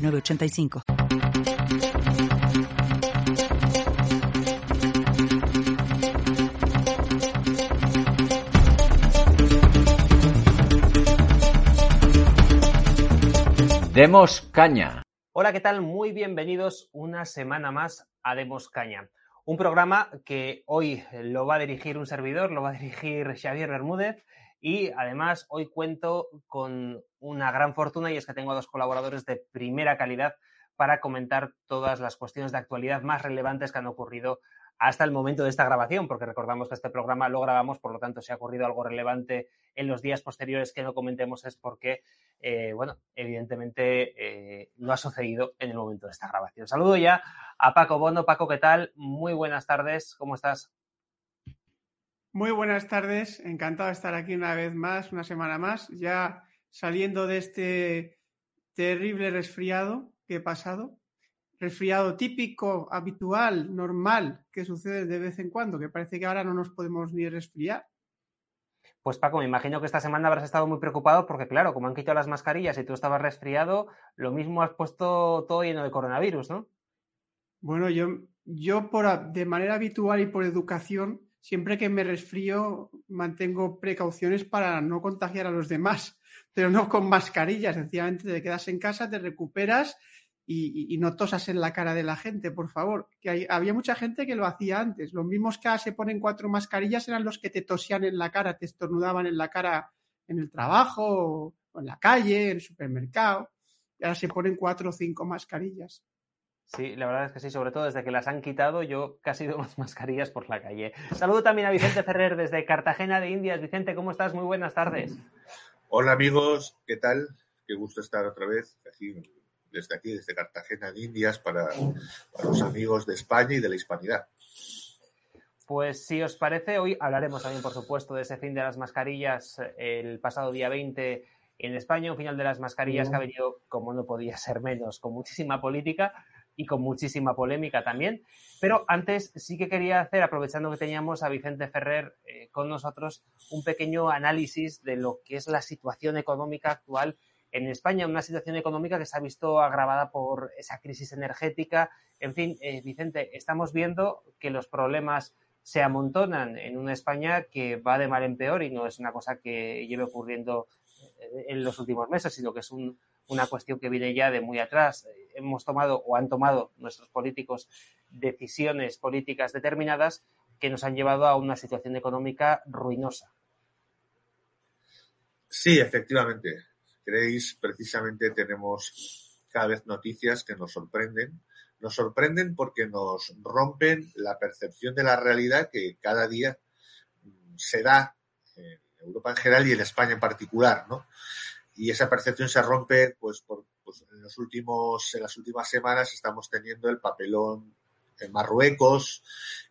985. Demos Caña. Hola, ¿qué tal? Muy bienvenidos una semana más a Demos Caña. Un programa que hoy lo va a dirigir un servidor, lo va a dirigir Xavier Bermúdez y además hoy cuento con una gran fortuna y es que tengo dos colaboradores de primera calidad para comentar todas las cuestiones de actualidad más relevantes que han ocurrido hasta el momento de esta grabación, porque recordamos que este programa lo grabamos, por lo tanto, si ha ocurrido algo relevante en los días posteriores que no comentemos es porque, eh, bueno, evidentemente eh, no ha sucedido en el momento de esta grabación. Saludo ya a Paco Bono. Paco, ¿qué tal? Muy buenas tardes, ¿cómo estás? Muy buenas tardes, encantado de estar aquí una vez más, una semana más, ya saliendo de este terrible resfriado que he pasado. Resfriado típico, habitual, normal, que sucede de vez en cuando, que parece que ahora no nos podemos ni resfriar. Pues Paco, me imagino que esta semana habrás estado muy preocupado porque, claro, como han quitado las mascarillas y tú estabas resfriado, lo mismo has puesto todo lleno de coronavirus, ¿no? Bueno, yo, yo por, de manera habitual y por educación siempre que me resfrío mantengo precauciones para no contagiar a los demás, pero no con mascarillas, sencillamente te quedas en casa, te recuperas y, no tosas en la cara de la gente, por favor. Que había mucha gente que lo hacía antes. Los mismos que se ponen cuatro mascarillas eran los que te tosían en la cara, te estornudaban en la cara en el trabajo, o en la calle, en el supermercado. Y ahora se ponen cuatro o cinco mascarillas. Sí, la verdad es que sí, sobre todo desde que las han quitado, yo casi veo más mascarillas por la calle. Saludo también a Vicente Ferrer desde Cartagena de Indias. Vicente, ¿cómo estás? Muy buenas tardes. Hola amigos, ¿qué tal? Qué gusto estar otra vez aquí, desde aquí, desde Cartagena de Indias, para, para los amigos de España y de la hispanidad. Pues si os parece, hoy hablaremos también, por supuesto, de ese fin de las mascarillas el pasado día 20 en España, un final de las mascarillas que ha venido, como no podía ser menos, con muchísima política y con muchísima polémica también. Pero antes sí que quería hacer, aprovechando que teníamos a Vicente Ferrer eh, con nosotros, un pequeño análisis de lo que es la situación económica actual en España, una situación económica que se ha visto agravada por esa crisis energética. En fin, eh, Vicente, estamos viendo que los problemas se amontonan en una España que va de mal en peor y no es una cosa que lleve ocurriendo eh, en los últimos meses, sino que es un, una cuestión que viene ya de muy atrás. Hemos tomado o han tomado nuestros políticos decisiones políticas determinadas que nos han llevado a una situación económica ruinosa. Sí, efectivamente. Creéis, precisamente tenemos cada vez noticias que nos sorprenden. Nos sorprenden porque nos rompen la percepción de la realidad que cada día se da en Europa en general y en España en particular, ¿no? Y esa percepción se rompe pues por pues, en los últimos en las últimas semanas estamos teniendo el papelón en Marruecos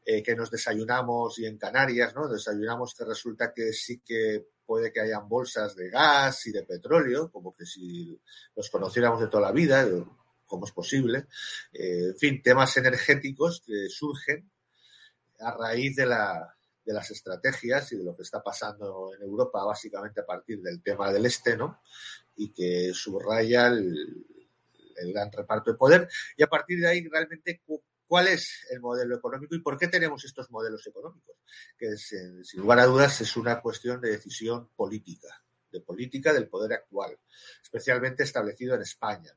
eh, que nos desayunamos y en Canarias no desayunamos que resulta que sí que puede que hayan bolsas de gas y de petróleo como que si los conociéramos de toda la vida cómo es posible eh, en fin temas energéticos que surgen a raíz de la de las estrategias y de lo que está pasando en Europa, básicamente a partir del tema del este, ¿no? Y que subraya el, gran reparto de poder. Y a partir de ahí, realmente, ¿cuál es el modelo económico y por qué tenemos estos modelos económicos? Que sin lugar a dudas es una cuestión de decisión política, de política del poder actual, especialmente establecido en España.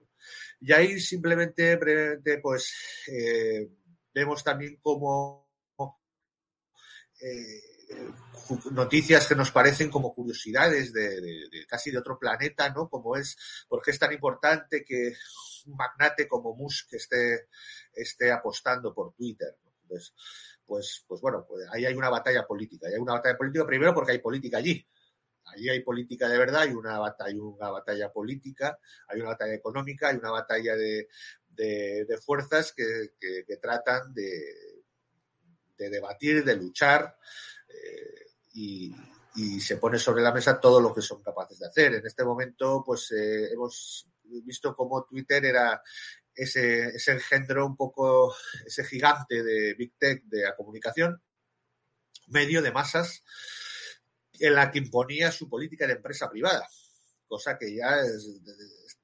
Y ahí simplemente, brevemente, pues eh, vemos también cómo eh, noticias que nos parecen como curiosidades de, casi de otro planeta, ¿no? Como es, ¿por qué es tan importante que un magnate como Musk esté, esté apostando por Twitter? Pues, pues bueno, pues ahí hay una batalla política. hay una batalla política primero porque hay política allí. Allí hay política de verdad, hay una batalla, una batalla política, hay una batalla económica, hay una batalla de, de, fuerzas que, que, tratan de, de, debatir, de luchar eh, y, se pone sobre la mesa todo lo que son capaces de hacer. En este momento, pues eh, hemos visto cómo Twitter era ese, ese engendro un poco, ese gigante de Big Tech de la comunicación, medio de masas, en la que imponía su política de empresa privada, cosa que ya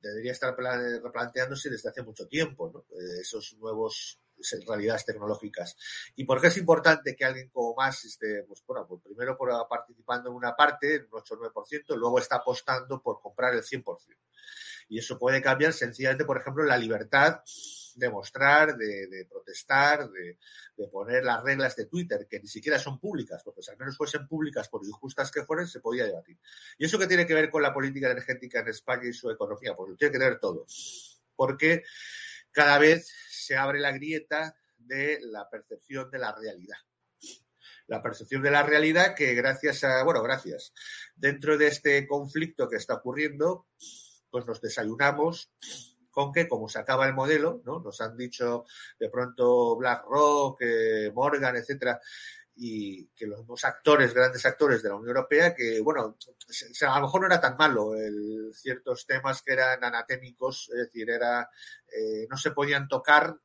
debería estar replanteándose desde hace mucho tiempo. Eh, esos nuevos realidades tecnológicas. ¿Y por qué es importante que alguien como más esté, pues bueno, pues primero por participando en una parte, en un 8 o 9%, luego está apostando por comprar el 100%. Y eso puede cambiar sencillamente, por ejemplo, la libertad de mostrar, de, protestar, de, poner las reglas de Twitter, que ni siquiera son públicas, porque si al menos fuesen públicas, por injustas que fueran, se podía debatir. ¿Y eso qué tiene que ver con la política energética en España y su economía? Pues tiene que ver todo. Porque cada vez se abre la grieta de la percepción de la realidad la percepción de la realidad que gracias a, bueno, gracias, dentro de este conflicto que está ocurriendo, pues nos desayunamos con que, como se acaba el modelo, ¿no? Nos han dicho de pronto BlackRock, eh, Morgan, etcétera, y que los dos actores, grandes actores de la Unión Europea, que, bueno, a lo mejor no era tan malo el, ciertos temas que eran anatémicos, es decir, era, eh, no se podían tocar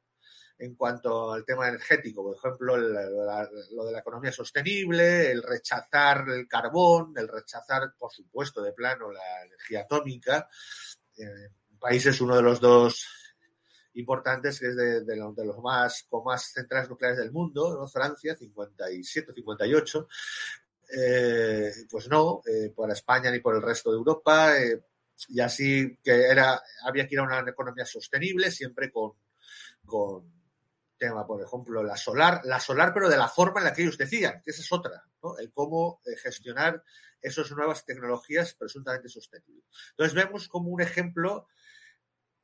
en cuanto al tema energético, por ejemplo, lo de la economía sostenible, el rechazar el carbón, el rechazar, por supuesto, de plano la energía atómica. Eh, uno de los dos importantes, que es de, los más con más centrales nucleares del mundo, ¿no? Francia, 57, 58. Eh, pues no, eh, por España ni por el resto de Europa. Eh, y así que era, había que ir a una economía sostenible, siempre con, con tema, por ejemplo, la solar, la solar, pero de la forma en la que ellos decían, que esa es otra, ¿no? El cómo eh, gestionar esas nuevas tecnologías presuntamente sostenibles. Entonces vemos como un ejemplo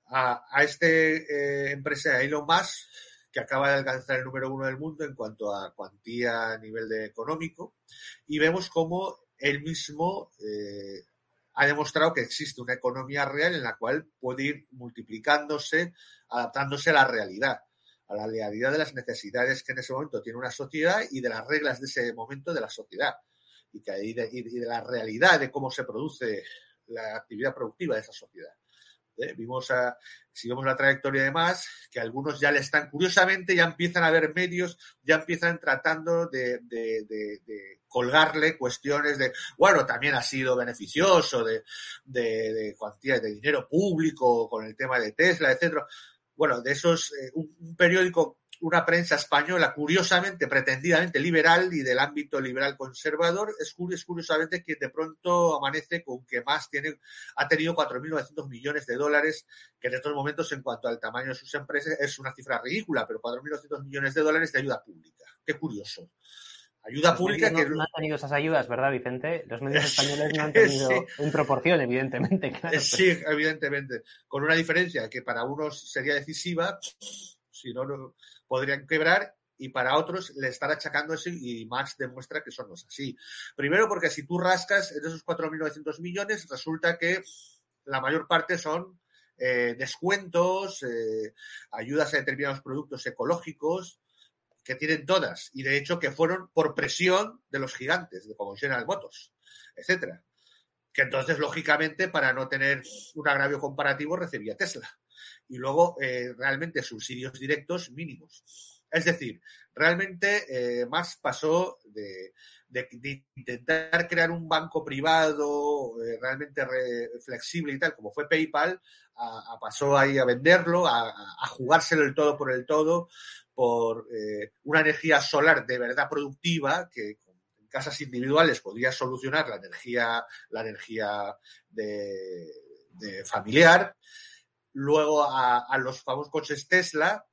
a, a este eh, empresa Elon Musk, que acaba de alcanzar el número uno del mundo en cuanto a cuantía a nivel de económico, y vemos cómo él mismo eh, ha demostrado que existe una economía real en la cual puede ir multiplicándose, adaptándose a la realidad a la realidad de las necesidades que en ese momento tiene una sociedad y de las reglas de ese momento de la sociedad. Y, que, de, y de la realidad de cómo se produce la actividad productiva de esa sociedad. ¿Eh? Vimos a, si vemos la trayectoria de más, que algunos ya le están, curiosamente, ya empiezan a ver medios, ya empiezan tratando de, de, de, colgarle cuestiones de, bueno, también ha sido beneficioso de, de, cuantía de dinero público con el tema de Tesla, etcétera bueno, de esos, eh, un, periódico, una prensa española, curiosamente, pretendidamente liberal y del ámbito liberal conservador, es, curiosamente que de pronto amanece con que más tiene, ha tenido 4.900 millones de dólares, que en estos momentos, en cuanto al tamaño de sus empresas, es una cifra ridícula, pero 4.900 millones de dólares de ayuda pública. Qué curioso. Ayuda Los pública que. no, no han tenido esas ayudas, ¿verdad, Vicente? Los medios españoles no han tenido Sí. en proporción, evidentemente. Claro, Eh, Sí, evidentemente. Con una diferencia que para unos sería decisiva, si no, no podrían quebrar, y para otros le están achacando eso y Marx demuestra que eso no es así. Primero porque si tú rascas en esos 4.900 millones, resulta que la mayor parte son eh, descuentos, eh, ayudas a determinados productos ecológicos, que tienen todas, y de hecho que fueron por presión de los gigantes, de como General Motors, etcétera. Que entonces, lógicamente, para no tener un agravio comparativo, recibía Tesla. Y luego, eh, realmente, subsidios directos mínimos. Es decir, realmente eh, más pasó de, de, intentar crear un banco privado eh, realmente re, flexible y tal, como fue PayPal, a, a pasó ahí a venderlo, a, jugárselo el todo por el todo, por eh, una energía solar de verdad productiva que en casas individuales podría solucionar la energía, la energía de familiar. Luego a, los famosos coches Tesla,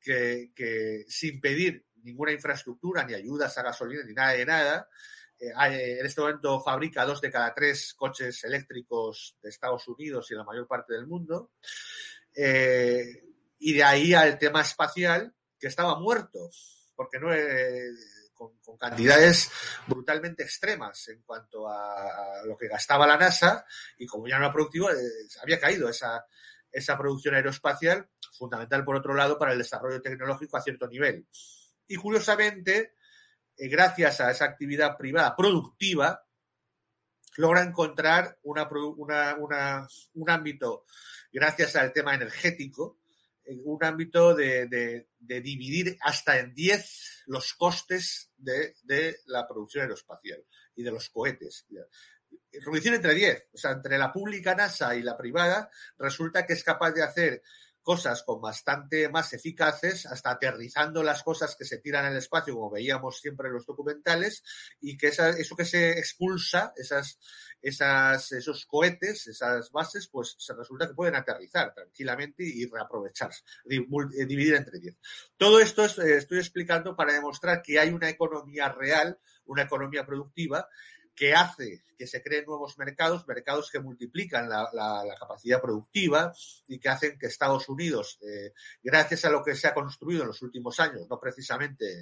que, sin pedir ninguna infraestructura, ni ayudas a gasolina, ni nada de nada, eh, en este momento fabrica dos de cada tres coches eléctricos de Estados Unidos y la mayor parte del mundo. Eh, y de ahí al tema espacial, que estaba muerto, porque no eh, con, cantidades brutalmente extremas en cuanto a, lo que gastaba la NASA y como ya no era productivo, había caído esa, esa producción aeroespacial, fundamental por otro lado para el desarrollo tecnológico a cierto nivel. Y curiosamente, eh, gracias a esa actividad privada productiva, logra encontrar una, un ámbito, gracias al tema energético, un ámbito de, dividir hasta en 10 los costes de, la producción aeroespacial y de los cohetes. Reducir entre 10, o sea, entre la pública NASA y la privada, resulta que es capaz de hacer cosas con bastante más eficaces, hasta aterrizando las cosas que se tiran el espacio, como veíamos siempre en los documentales, y que eso que se expulsa, esos cohetes, esas bases, pues se resulta que pueden aterrizar tranquilamente y reaprovecharse, eh, dividir entre 10. Todo esto eh, estoy explicando para demostrar que hay una economía real, una economía productiva, que hace que se creen nuevos mercados, mercados que multiplican la, capacidad productiva y que hacen que Estados Unidos, eh, gracias a lo que se ha construido en los últimos años, no precisamente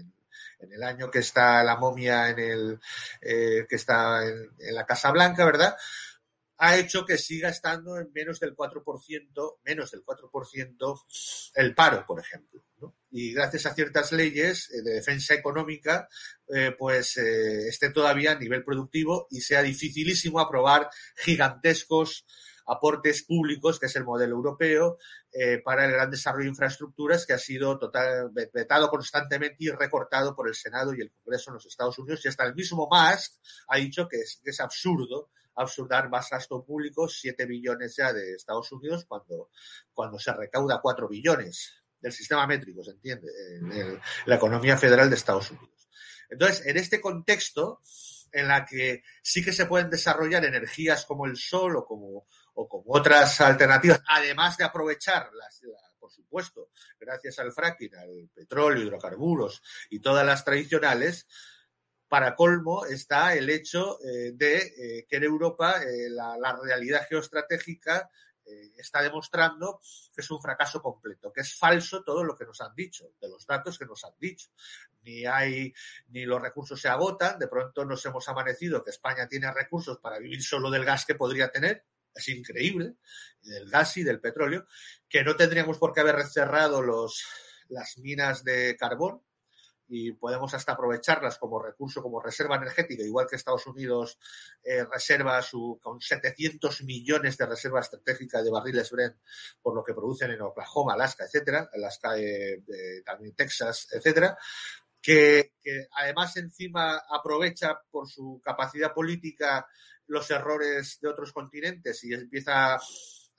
en, el año que está la momia en el eh, que está en la Casa Blanca, ¿verdad? Ha hecho que siga estando en menos del 4%, menos del 4% el paro, por ejemplo. Y gracias a ciertas leyes eh, de defensa económica, eh, pues eh, esté todavía a nivel productivo y sea dificilísimo aprobar gigantescos aportes públicos, que es el modelo europeo, para el gran desarrollo de infraestructuras que ha sido total, vetado constantemente y recortado por el Senado y el Congreso en los Estados Unidos. Y hasta el mismo Musk ha dicho que es, que es absurdo absurdar más gasto público, 7 billones ya de Estados Unidos, cuando, cuando se recauda 4 billones del sistema métrico, ¿se entiende? En, la economía federal de Estados Unidos. Entonces, en este contexto, en la que sí que se pueden desarrollar energías como el sol o como, o como otras alternativas, además de aprovechar las, por supuesto, gracias al fracking, al petróleo, hidrocarburos y todas las tradicionales, para colmo está el hecho eh, de eh, que en Europa eh, la, realidad geoestratégica está demostrando que es un fracaso completo, que es falso todo lo que nos han dicho, de los datos que nos han dicho. Ni hay, ni los recursos se agotan, de pronto nos hemos amanecido que España tiene recursos para vivir solo del gas que podría tener, es increíble, del gas y del petróleo, que no tendríamos por qué haber cerrado los, las minas de carbón, y podemos hasta aprovecharlas como recurso, como reserva energética, igual que Estados Unidos eh, reserva su, con 700 millones de reserva estratégica de barriles Brent por lo que producen en Oklahoma, Alaska, etcétera, Alaska, eh, también Texas, etcétera, que, además encima aprovecha por su capacidad política los errores de otros continentes y empieza a,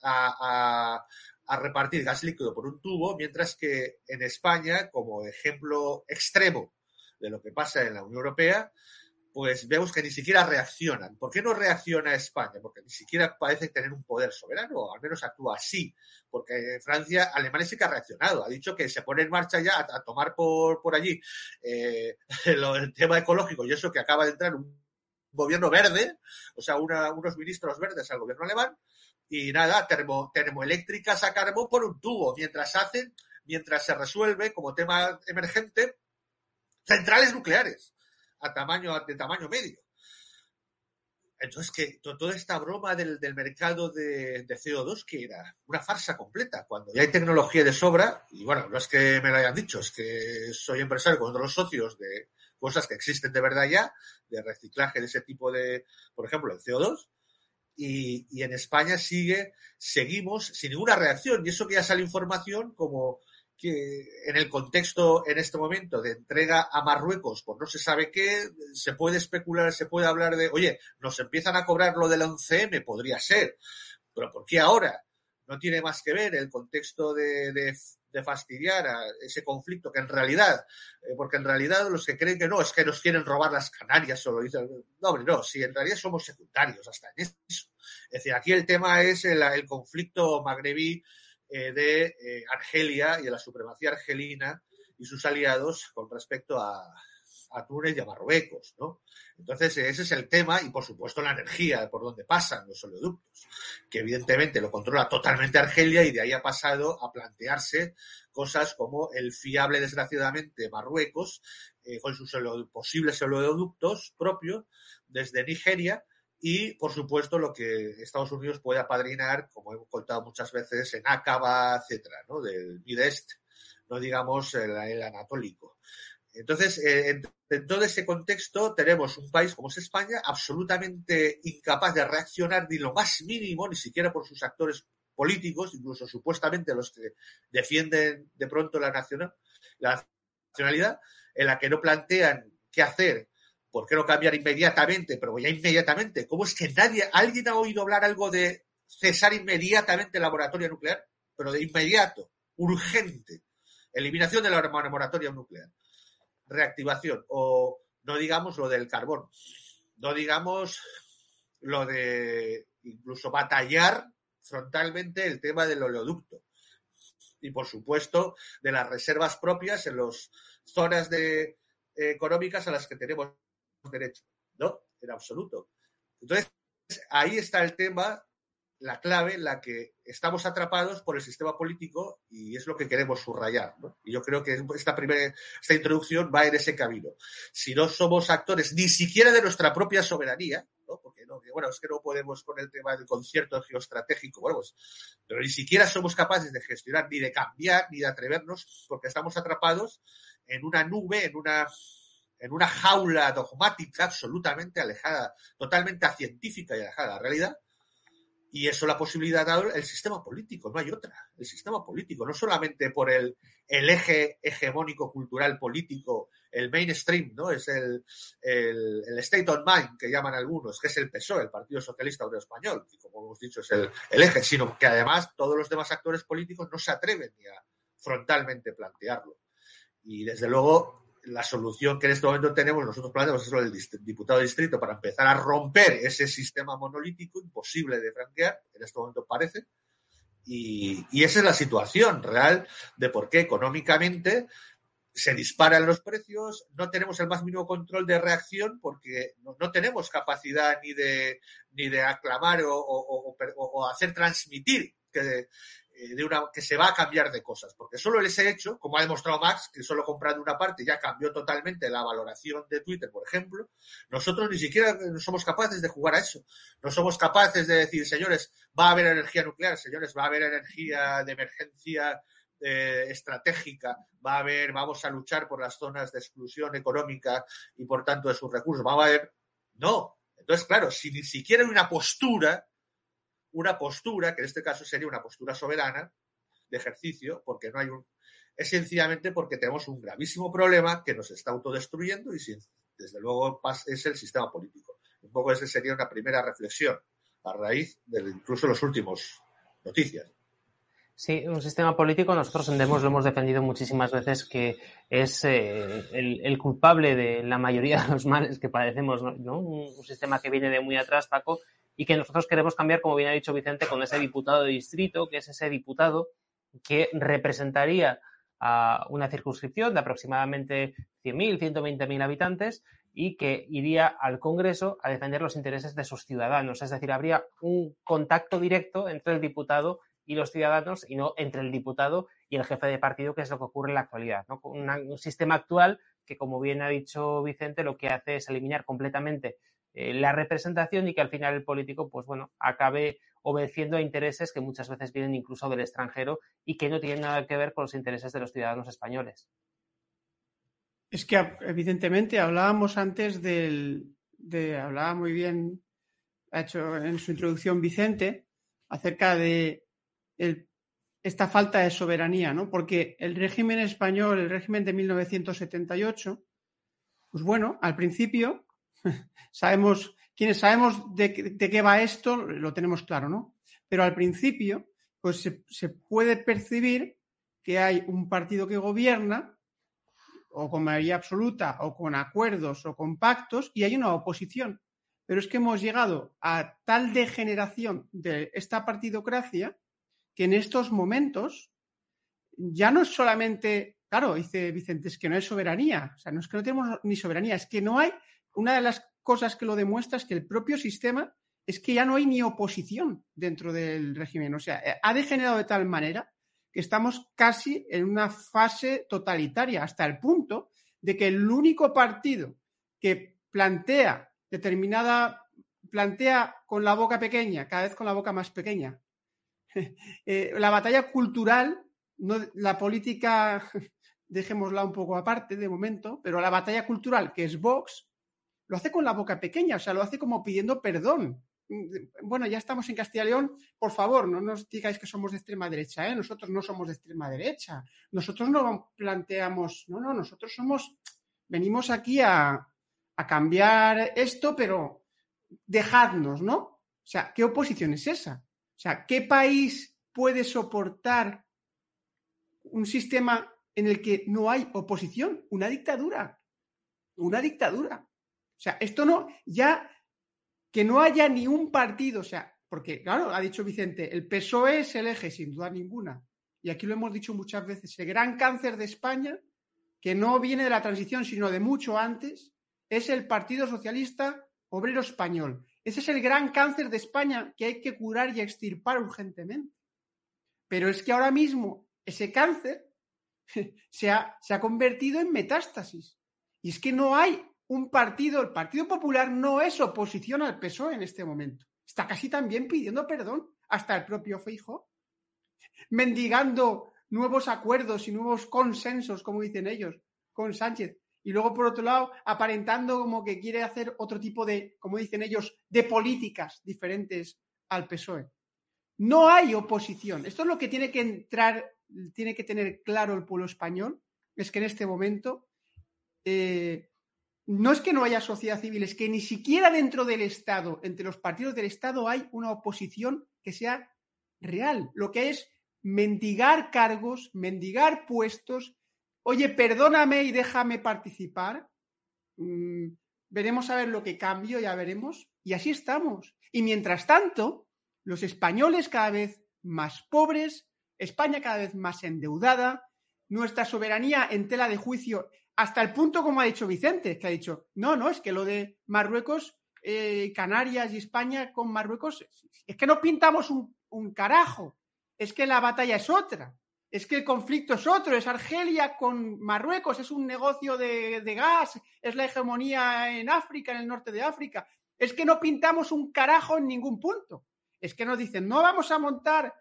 a repartir gas líquido por un tubo, mientras que en España, como ejemplo extremo de lo que pasa en la Unión Europea, pues vemos que ni siquiera reaccionan. ¿Por qué no reacciona España? Porque ni siquiera parece tener un poder soberano, o al menos actúa así. Porque Francia, Alemania sí que ha reaccionado, ha dicho que se pone en marcha ya a, tomar por, por allí eh, el tema ecológico y eso que acaba de entrar un gobierno verde, o sea, unos ministros verdes al gobierno alemán, y nada, termo, termoeléctricas a carbón por un tubo, mientras hacen, mientras se resuelve como tema emergente, centrales nucleares a tamaño, de tamaño medio. Entonces, que toda esta broma del, mercado de, CO2, que era una farsa completa, cuando ya hay tecnología de sobra, y bueno, no es que me lo hayan dicho, es que soy empresario con otros socios de cosas que existen de verdad ya, de reciclaje de ese tipo de, por ejemplo, el CO2, y, en España sigue, seguimos sin ninguna reacción. Y eso que ya sale información como que en el contexto en este momento de entrega a Marruecos por no se sabe qué, se puede especular, se puede hablar de, oye, nos empiezan a cobrar lo del 11M, podría ser, pero ¿por qué ahora? No tiene más que ver el contexto de, de fastidiar a ese conflicto que en realidad, eh, porque en realidad los que creen que no, es que nos quieren robar las Canarias, solo dicen, no, hombre, no, si en realidad somos secundarios hasta en eso. Es decir, aquí el tema es el, conflicto magrebí eh, de eh, Argelia y de la supremacía argelina y sus aliados con respecto a, a Túnez y a Marruecos, ¿no? Entonces, ese es el tema y, por supuesto, la energía por donde pasan los oleoductos, que evidentemente lo controla totalmente Argelia y de ahí ha pasado a plantearse cosas como el fiable, desgraciadamente, Marruecos, eh, con sus posibles oleoductos propios desde Nigeria, y, por supuesto, lo que Estados Unidos puede apadrinar, como hemos contado muchas veces, en Acaba, etcétera, ¿no? Del Midest, no digamos el, el anatólico. Entonces, eh, en, todo ese contexto tenemos un país como es España absolutamente incapaz de reaccionar ni lo más mínimo, ni siquiera por sus actores políticos, incluso supuestamente los que defienden de pronto la, nacional, la nacionalidad, en la que no plantean qué hacer ¿por qué no cambiar inmediatamente? Pero ya inmediatamente. ¿Cómo es que nadie, alguien ha oído hablar algo de cesar inmediatamente el laboratorio nuclear? Pero de inmediato, urgente. Eliminación de la moratoria nuclear. Reactivación. O no digamos lo del carbón. No digamos lo de incluso batallar frontalmente el tema del oleoducto. Y por supuesto, de las reservas propias en las zonas de, eh, económicas a las que tenemos derecho. No, en absoluto. Entonces, ahí está el tema, la clave en la que estamos atrapados por el sistema político y es lo que queremos subrayar. ¿no? Y yo creo que esta primera, esta introducción va en ese camino. Si no somos actores ni siquiera de nuestra propia soberanía, ¿no? porque no, bueno, es que no podemos con el tema del concierto geoestratégico, bueno, pues, pero ni siquiera somos capaces de gestionar, ni de cambiar, ni de atrevernos, porque estamos atrapados en una nube, en una en una jaula dogmática absolutamente alejada, totalmente científica y alejada de la realidad. Y eso la posibilidad dado el sistema político, no hay otra. El sistema político, no solamente por el, el eje hegemónico cultural político, el mainstream, ¿no? Es el, el, state of mind que llaman algunos, que es el PSOE, el Partido Socialista Obrero Español, y como hemos dicho es el, el eje, sino que además todos los demás actores políticos no se atreven ni a frontalmente plantearlo. Y desde luego la solución que en este momento tenemos, nosotros planteamos es lo del diputado distrito para empezar a romper ese sistema monolítico imposible de franquear, en este momento parece, y, esa es la situación real de por qué económicamente se disparan los precios, no tenemos el más mínimo control de reacción porque no, tenemos capacidad ni de, ni de aclamar o, o hacer transmitir que, eh, de una, que se va a cambiar de cosas, porque solo ese hecho, como ha demostrado Max, que solo comprando una parte ya cambió totalmente la valoración de Twitter, por ejemplo, nosotros ni siquiera no somos capaces de jugar a eso. No somos capaces de decir, señores, va a haber energía nuclear, señores, va a haber energía de emergencia eh, estratégica, va a haber, vamos a luchar por las zonas de exclusión económica y por tanto de sus recursos, va a haber, no. Entonces, claro, si ni siquiera hay una postura una postura, que en este caso sería una postura soberana de ejercicio, porque no hay un. Es sencillamente porque tenemos un gravísimo problema que nos está autodestruyendo y, desde luego, es el sistema político. Un poco esa sería una primera reflexión a raíz de incluso los últimos noticias. Sí, un sistema político, nosotros en lo hemos defendido muchísimas veces que es eh, el, culpable de la mayoría de los males que padecemos, ¿no? Un, sistema que viene de muy atrás, Paco, y que nosotros queremos cambiar, como bien ha dicho Vicente, con ese diputado de distrito, que es ese diputado que representaría a una circunscripción de aproximadamente 100.000, 120.000 habitantes y que iría al Congreso a defender los intereses de sus ciudadanos. Es decir, habría un contacto directo entre el diputado y los ciudadanos y no entre el diputado y el jefe de partido, que es lo que ocurre en la actualidad. ¿no? Un sistema actual que, como bien ha dicho Vicente, lo que hace es eliminar completamente eh, la representación y que al final el político, pues bueno, acabe obedeciendo a intereses que muchas veces vienen incluso del extranjero y que no tienen nada que ver con los intereses de los ciudadanos españoles. Es que evidentemente hablábamos antes del, de, hablaba muy bien, ha hecho en su introducción Vicente, acerca de esta falta de soberanía, ¿no? Porque el régimen español, el régimen de 1978, pues bueno, al principio sabemos, quienes sabemos de, qué va esto, lo tenemos claro, ¿no? Pero al principio, pues se, se, puede percibir que hay un partido que gobierna, o con mayoría absoluta, o con acuerdos, o con pactos, y hay una oposición. Pero es que hemos llegado a tal degeneración de esta partidocracia que en estos momentos ya no es solamente claro, dice Vicente, es que no hay soberanía. O sea, no es que no tenemos ni soberanía, es que no hay. Una de las cosas que lo demuestra es que el propio sistema es que ya no hay ni oposición dentro del régimen. O sea, eh, ha degenerado de tal manera que estamos casi en una fase totalitaria, hasta el punto de que el único partido que plantea determinada, plantea con la boca pequeña, cada vez con la boca más pequeña, eh, la batalla cultural, no, la política, dejémosla un poco aparte de momento, pero la batalla cultural, que es Vox, lo hace con la boca pequeña, o sea, lo hace como pidiendo perdón. Bueno, ya estamos en Castilla y León, por favor, no nos digáis que somos de extrema derecha, ¿eh? nosotros no somos de extrema derecha, nosotros no planteamos, no, no, nosotros somos, venimos aquí a, a cambiar esto, pero dejadnos, ¿no? O sea, ¿qué oposición es esa? O sea, ¿qué país puede soportar un sistema en el que no hay oposición? Una dictadura. Una dictadura. O sea, esto no, ya que no haya ni un partido, o sea, porque, claro, ha dicho Vicente, el PSOE es el eje, sin duda ninguna. Y aquí lo hemos dicho muchas veces, el gran cáncer de España, que no viene de la transición, sino de mucho antes, es el Partido Socialista Obrero Español. Ese es el gran cáncer de España que hay que curar y extirpar urgentemente. Pero es que ahora mismo ese cáncer se ha, se ha convertido en metástasis. Y es que no hay un partido, el Partido Popular no es oposición al PSOE en este momento. Está casi también pidiendo perdón, hasta el propio Feijo, mendigando nuevos acuerdos y nuevos consensos, como dicen ellos, con Sánchez. Y luego, por otro lado, aparentando como que quiere hacer otro tipo de, como dicen ellos, de políticas diferentes al PSOE. No hay oposición. Esto es lo que tiene que entrar, tiene que tener claro el pueblo español, es que en este momento eh, no es que no haya sociedad civil, es que ni siquiera dentro del Estado, entre los partidos del Estado, hay una oposición que sea real. Lo que es mendigar cargos, mendigar puestos. Oye, perdóname y déjame participar. Mm, veremos a ver lo que cambio, ya veremos. Y así estamos. Y mientras tanto, los españoles cada vez más pobres, España cada vez más endeudada, nuestra soberanía en tela de juicio hasta el punto, como ha dicho Vicente, que ha dicho, no, no, es que lo de Marruecos, eh, Canarias y España con Marruecos, es que no pintamos un, carajo, es que la batalla es otra, es que el conflicto es otro, es Argelia con Marruecos, es un negocio de, de gas, es la hegemonía en África, en el norte de África, es que no pintamos un carajo en ningún punto, es que nos dicen, no vamos a montar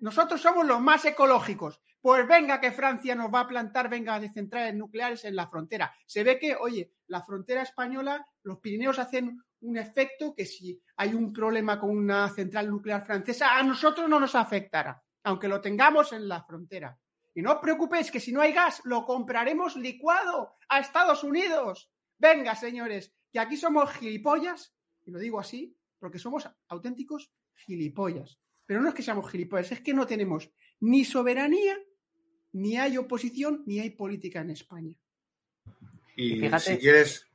nosotros somos los más ecológicos. Pues venga que Francia nos va a plantar, venga, de centrales nucleares en la frontera. Se ve que, oye, la frontera española, los Pirineos hacen un efecto que si hay un problema con una central nuclear francesa, a nosotros no nos afectará, aunque lo tengamos en la frontera. Y no os preocupéis que si no hay gas, lo compraremos licuado a Estados Unidos. Venga, señores, que aquí somos gilipollas, y lo digo así, porque somos auténticos gilipollas. Pero no es que seamos gilipollas, es que no tenemos ni soberanía, ni hay oposición, ni hay política en España. Y si quieres.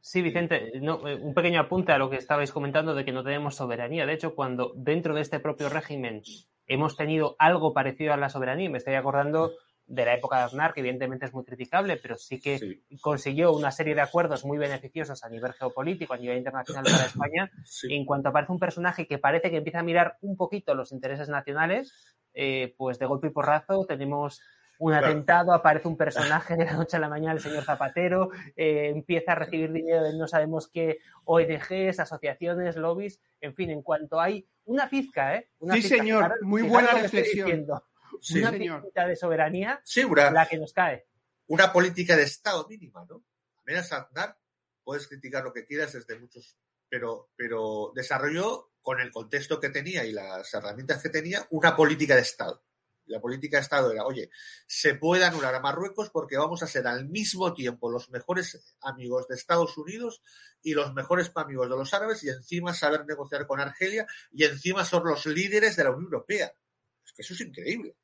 Sí, Vicente, eh, un pequeño apunte a lo que estabais comentando de que no tenemos soberanía. De hecho, cuando dentro de este propio régimen hemos tenido algo parecido a la soberanía, me estoy acordando de la época de Aznar, que evidentemente es muy criticable, pero sí que consiguió una serie de acuerdos muy beneficiosos a nivel geopolítico, a nivel internacional para España. En cuanto aparece un personaje que parece que empieza a mirar un poquito los intereses nacionales, eh, pues de golpe y porrazo tenemos un atentado, aparece un personaje de la noche a la mañana, el señor Zapatero, eh, empieza a recibir dinero de no sabemos qué ONGs, asociaciones, lobbies, en fin, en cuanto hay una pizca, ¿eh? sí, señor, muy buena reflexión una política de soberanía la que nos cae. Una política de Estado mínima, ¿no? Apenas Aznar, puedes criticar lo que quieras desde muchos, pero, pero desarrolló con el contexto que tenía y las herramientas que tenía una política de Estado. La política de Estado era, oye, se puede anular a Marruecos porque vamos a ser al mismo tiempo los mejores amigos de Estados Unidos y los mejores amigos de los árabes y encima saber negociar con Argelia y encima son los líderes de la Unión Europea. Es que eso es increíble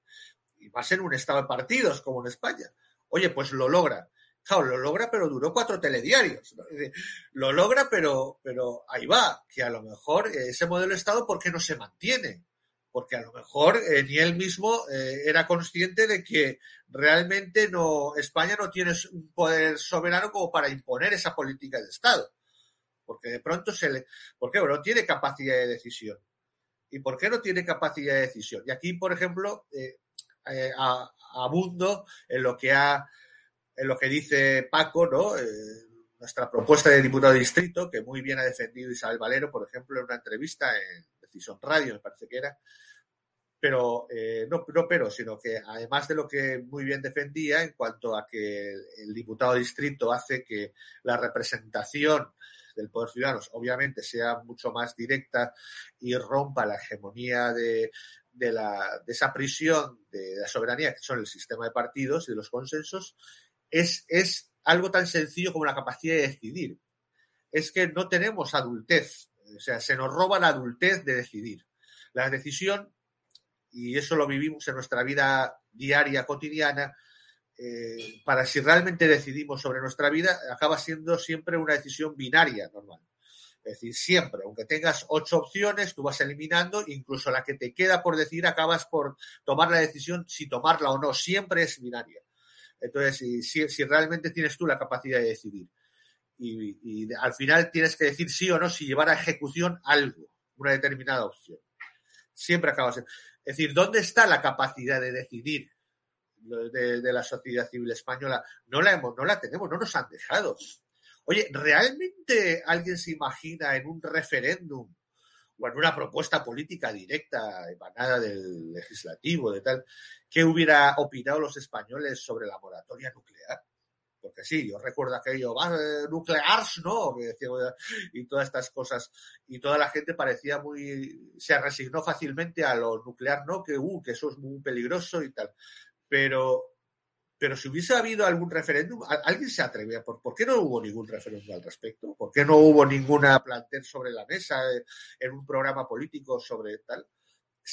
y va a ser un estado de partidos como en España. Oye, pues lo logra. Claro, lo logra, pero duró cuatro telediarios. Lo logra, pero, pero ahí va, que a lo mejor ese modelo de Estado, ¿por qué no se mantiene? porque a lo mejor eh, ni él mismo eh, era consciente de que realmente no España no tiene un poder soberano como para imponer esa política de Estado. Porque de pronto se le. ¿Por qué? no tiene capacidad de decisión. ¿Y por qué no tiene capacidad de decisión? Y aquí, por ejemplo, eh, abundo en lo que ha en lo que dice Paco, ¿no? nuestra propuesta de diputado de distrito, que muy bien ha defendido Isabel Valero, por ejemplo, en una entrevista en Decisión Radio, me parece que era, pero eh, no, no, pero, sino que además de lo que muy bien defendía en cuanto a que el, diputado distrito hace que la representación del poder ciudadano obviamente sea mucho más directa y rompa la hegemonía de, de, la, de esa prisión de la soberanía que son el sistema de partidos y de los consensos, es, es algo tan sencillo como la capacidad de decidir. Es que no tenemos adultez, o sea, se nos roba la adultez de decidir. La decisión y eso lo vivimos en nuestra vida diaria, cotidiana, eh, para si realmente decidimos sobre nuestra vida, acaba siendo siempre una decisión binaria normal. Es decir, siempre, aunque tengas ocho opciones, tú vas eliminando, incluso la que te queda por decir, acabas por tomar la decisión si tomarla o no, siempre es binaria. Entonces, si, realmente tienes tú la capacidad de decidir y, y al final tienes que decir sí o no si llevar a ejecución algo, una determinada opción, siempre acabas. Es decir, ¿dónde está la capacidad de decidir de, la sociedad civil española? No la, hemos, no la tenemos, no nos han dejado. Oye, ¿realmente alguien se imagina en un referéndum o en una propuesta política directa emanada del legislativo, de tal, que hubiera opinado los españoles sobre la moratoria nuclear? porque sí, yo recuerdo aquello, va, eh, nuclears, ¿no? y todas estas cosas. Y toda la gente parecía muy, se resignó fácilmente a lo nuclear, ¿no? Que, uh, que eso es muy peligroso y tal. Pero, pero si hubiese habido algún referéndum, ¿alguien se atrevía? ¿Por, ¿Por qué no hubo ningún referéndum al respecto? ¿Por qué no hubo ninguna plantel sobre la mesa eh, en un programa político sobre tal?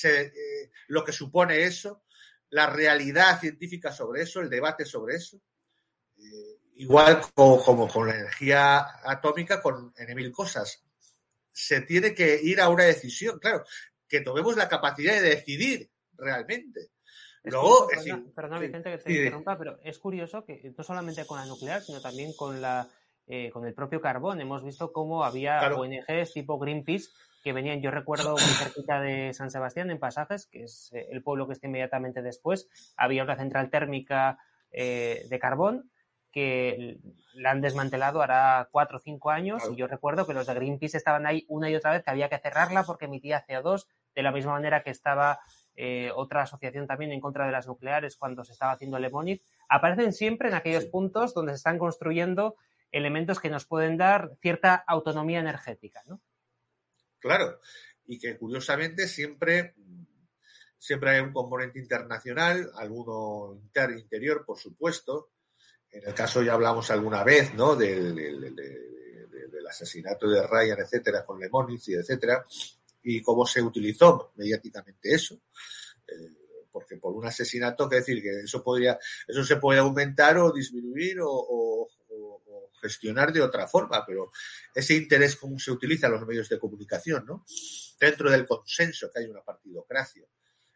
Eh, lo que supone eso, la realidad científica sobre eso, el debate sobre eso igual como, con la energía atómica, con mil cosas. Se tiene que ir a una decisión, claro, que tomemos la capacidad de decidir realmente. Luego, perdona, Vicente, que te interrumpa, pero es curioso que no solamente con la nuclear, sino también con la eh, con el propio carbón. Hemos visto cómo había ONGs tipo Greenpeace que venían, yo recuerdo muy cerquita de San Sebastián, en Pasajes, que es eh, el pueblo que está inmediatamente después, había una central térmica eh, de carbón que la han desmantelado hará cuatro o cinco años y yo recuerdo que los de Greenpeace estaban ahí una y otra vez que había que cerrarla porque emitía CO2 de la misma manera que estaba eh, otra asociación también en contra de las nucleares cuando se estaba haciendo Lemonit. Aparecen siempre en aquellos puntos donde se están construyendo elementos que nos pueden dar cierta autonomía energética, ¿no? Claro, y que curiosamente siempre siempre hay un componente internacional, alguno interior, por supuesto, en el caso ya hablamos alguna vez, ¿no? Del, asesinato de Ryan, etcétera, con Lemoniz y etcétera, y cómo se utilizó mediáticamente eso. Eh, porque por un asesinato, que decir que eso podría, eso se puede aumentar o disminuir o, gestionar de otra forma, pero ese interés cómo se utiliza los medios de comunicación, ¿no? Dentro del consenso que hay una partidocracia.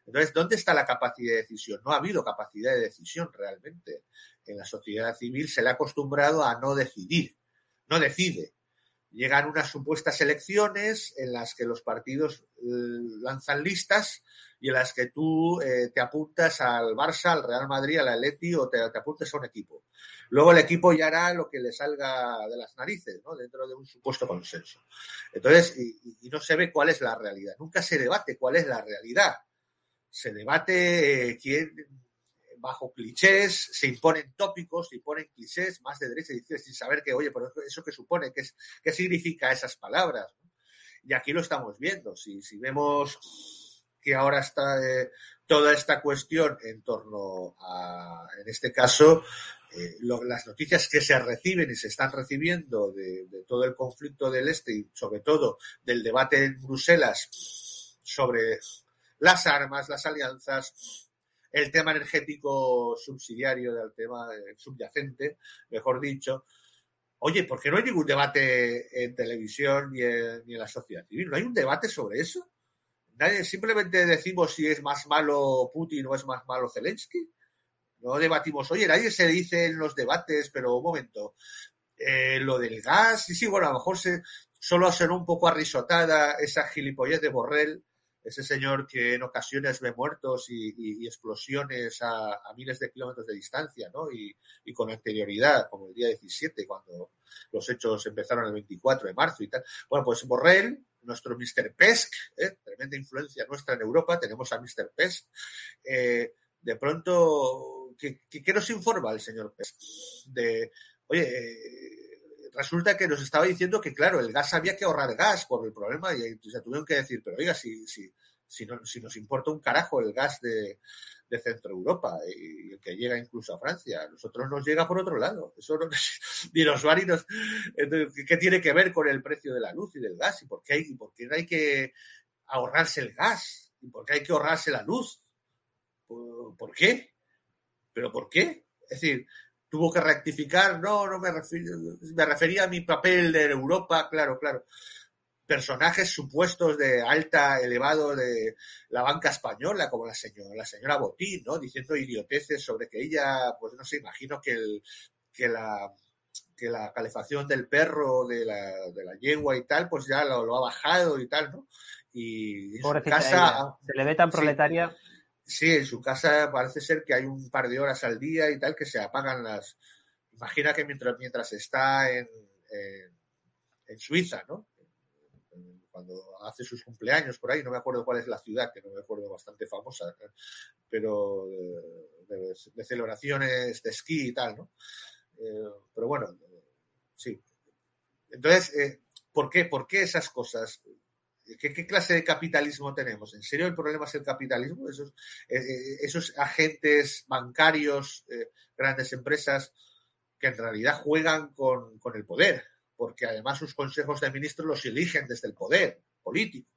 Entonces, ¿dónde está la capacidad de decisión? No ha habido capacidad de decisión realmente en la sociedad civil se le ha acostumbrado a no decidir, no decide. Llegan unas supuestas elecciones en las que los partidos eh, lanzan listas y en las que tú eh, te apuntas al Barça, al Real Madrid, al Atleti o te, te apuntes a un equipo. Luego el equipo ya hará lo que le salga de las narices, ¿no? Dentro de un supuesto consenso. Entonces, y, no se ve cuál es la realidad. Nunca se debate cuál es la realidad. Se debate eh, quién bajo clichés, se imponen tópicos, se imponen clichés más de derecha y izquierda sin saber que, oye, pero eso que supone, qué, qué significa esas palabras. Y aquí lo estamos viendo. Si, si vemos que ahora está eh, toda esta cuestión en torno a, en este caso, eh, las noticias que se reciben y se están recibiendo de, todo el conflicto del este y sobre todo del debate en Bruselas sobre las armas, las alianzas, el tema energético subsidiario del tema eh, subyacente, mejor dicho. Oye, ¿por qué no hay ningún debate en televisión ni en, la sociedad civil? ¿No hay un debate sobre eso? Nadie, simplemente decimos si es más malo Putin o es más malo Zelensky. No debatimos, oye, nadie se dice en los debates, pero un momento, eh, lo del gas, y sí, bueno, a lo mejor se, solo ser un poco arrisotada esa gilipollez de Borrell, ese señor que en ocasiones ve muertos y, explosiones a, miles de kilómetros de distancia, ¿no? Y, con anterioridad, como el día 17, cuando los hechos empezaron el 24 de marzo y tal. Bueno, pues Borrell, nuestro Mr. Pesk, ¿eh? tremenda influencia nuestra en Europa, tenemos a Mr. Pesk, eh, de pronto, ¿qué, ¿qué, nos informa el señor Pesk? De, oye, resulta que nos estaba diciendo que, claro, el gas había que ahorrar gas por el problema y se tuvieron que decir, pero oiga, si, si, si, si nos importa un carajo el gas de, de Centro Europa y, el que llega incluso a Francia, a nosotros nos llega por otro lado. Eso no, ni nos va ni nos... ¿Qué tiene que ver con el precio de la luz y del gas? ¿Y por qué, hay, por qué hay que ahorrarse el gas? ¿Y por qué hay que ahorrarse la luz? ¿Por qué? ¿Pero por qué? Es decir, tuvo que rectificar, no, no me, me refería a mi papel de Europa, claro, claro. Personajes supuestos de alta, elevado de la banca española, como la señora, la señora Botín, ¿no? Diciendo idioteces sobre que ella, pues no sé, imagino que el, que la, que la calefacción del perro, de la, de la yegua y tal, pues ya lo, ha bajado y tal, ¿no? Y en su casa. Se le ve tan proletaria. Sí, en su casa parece ser que hay un par de horas al día y tal que se apagan las. Imagina que mientras, mientras está en, en, Suiza, ¿no? Cuando hace sus cumpleaños por ahí, no me acuerdo cuál es la ciudad, que no me acuerdo bastante famosa, pero de, celebraciones de esquí y tal, ¿no? Eh, pero bueno, sí. Entonces, eh, ¿por qué? ¿Por qué esas cosas? ¿Qué, clase de capitalismo tenemos? ¿En serio el problema es el capitalismo? Esos, eh, eh, esos agentes bancarios, eh, grandes empresas, que en realidad juegan con, el poder, porque además sus consejos de ministros los eligen desde el poder político.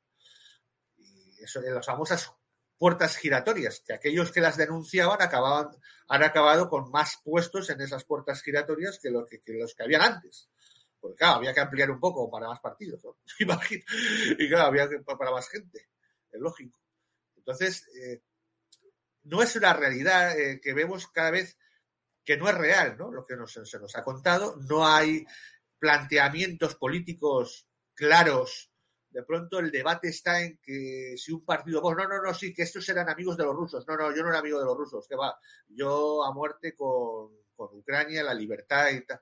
Y eso las famosas puertas giratorias, que aquellos que las denunciaban acababan, han acabado con más puestos en esas puertas giratorias que, que los que habían antes. Porque claro, había que ampliar un poco para más partidos, ¿no? Y claro, había que para más gente, es lógico. Entonces, eh, no es una realidad eh, que vemos cada vez que no es real, ¿no? Lo que nos, se nos ha contado, no hay planteamientos políticos claros. De pronto el debate está en que si un partido, no, no, no, sí, que estos eran amigos de los rusos. No, no, yo no era amigo de los rusos, que va, yo a muerte con, con Ucrania, la libertad y tal.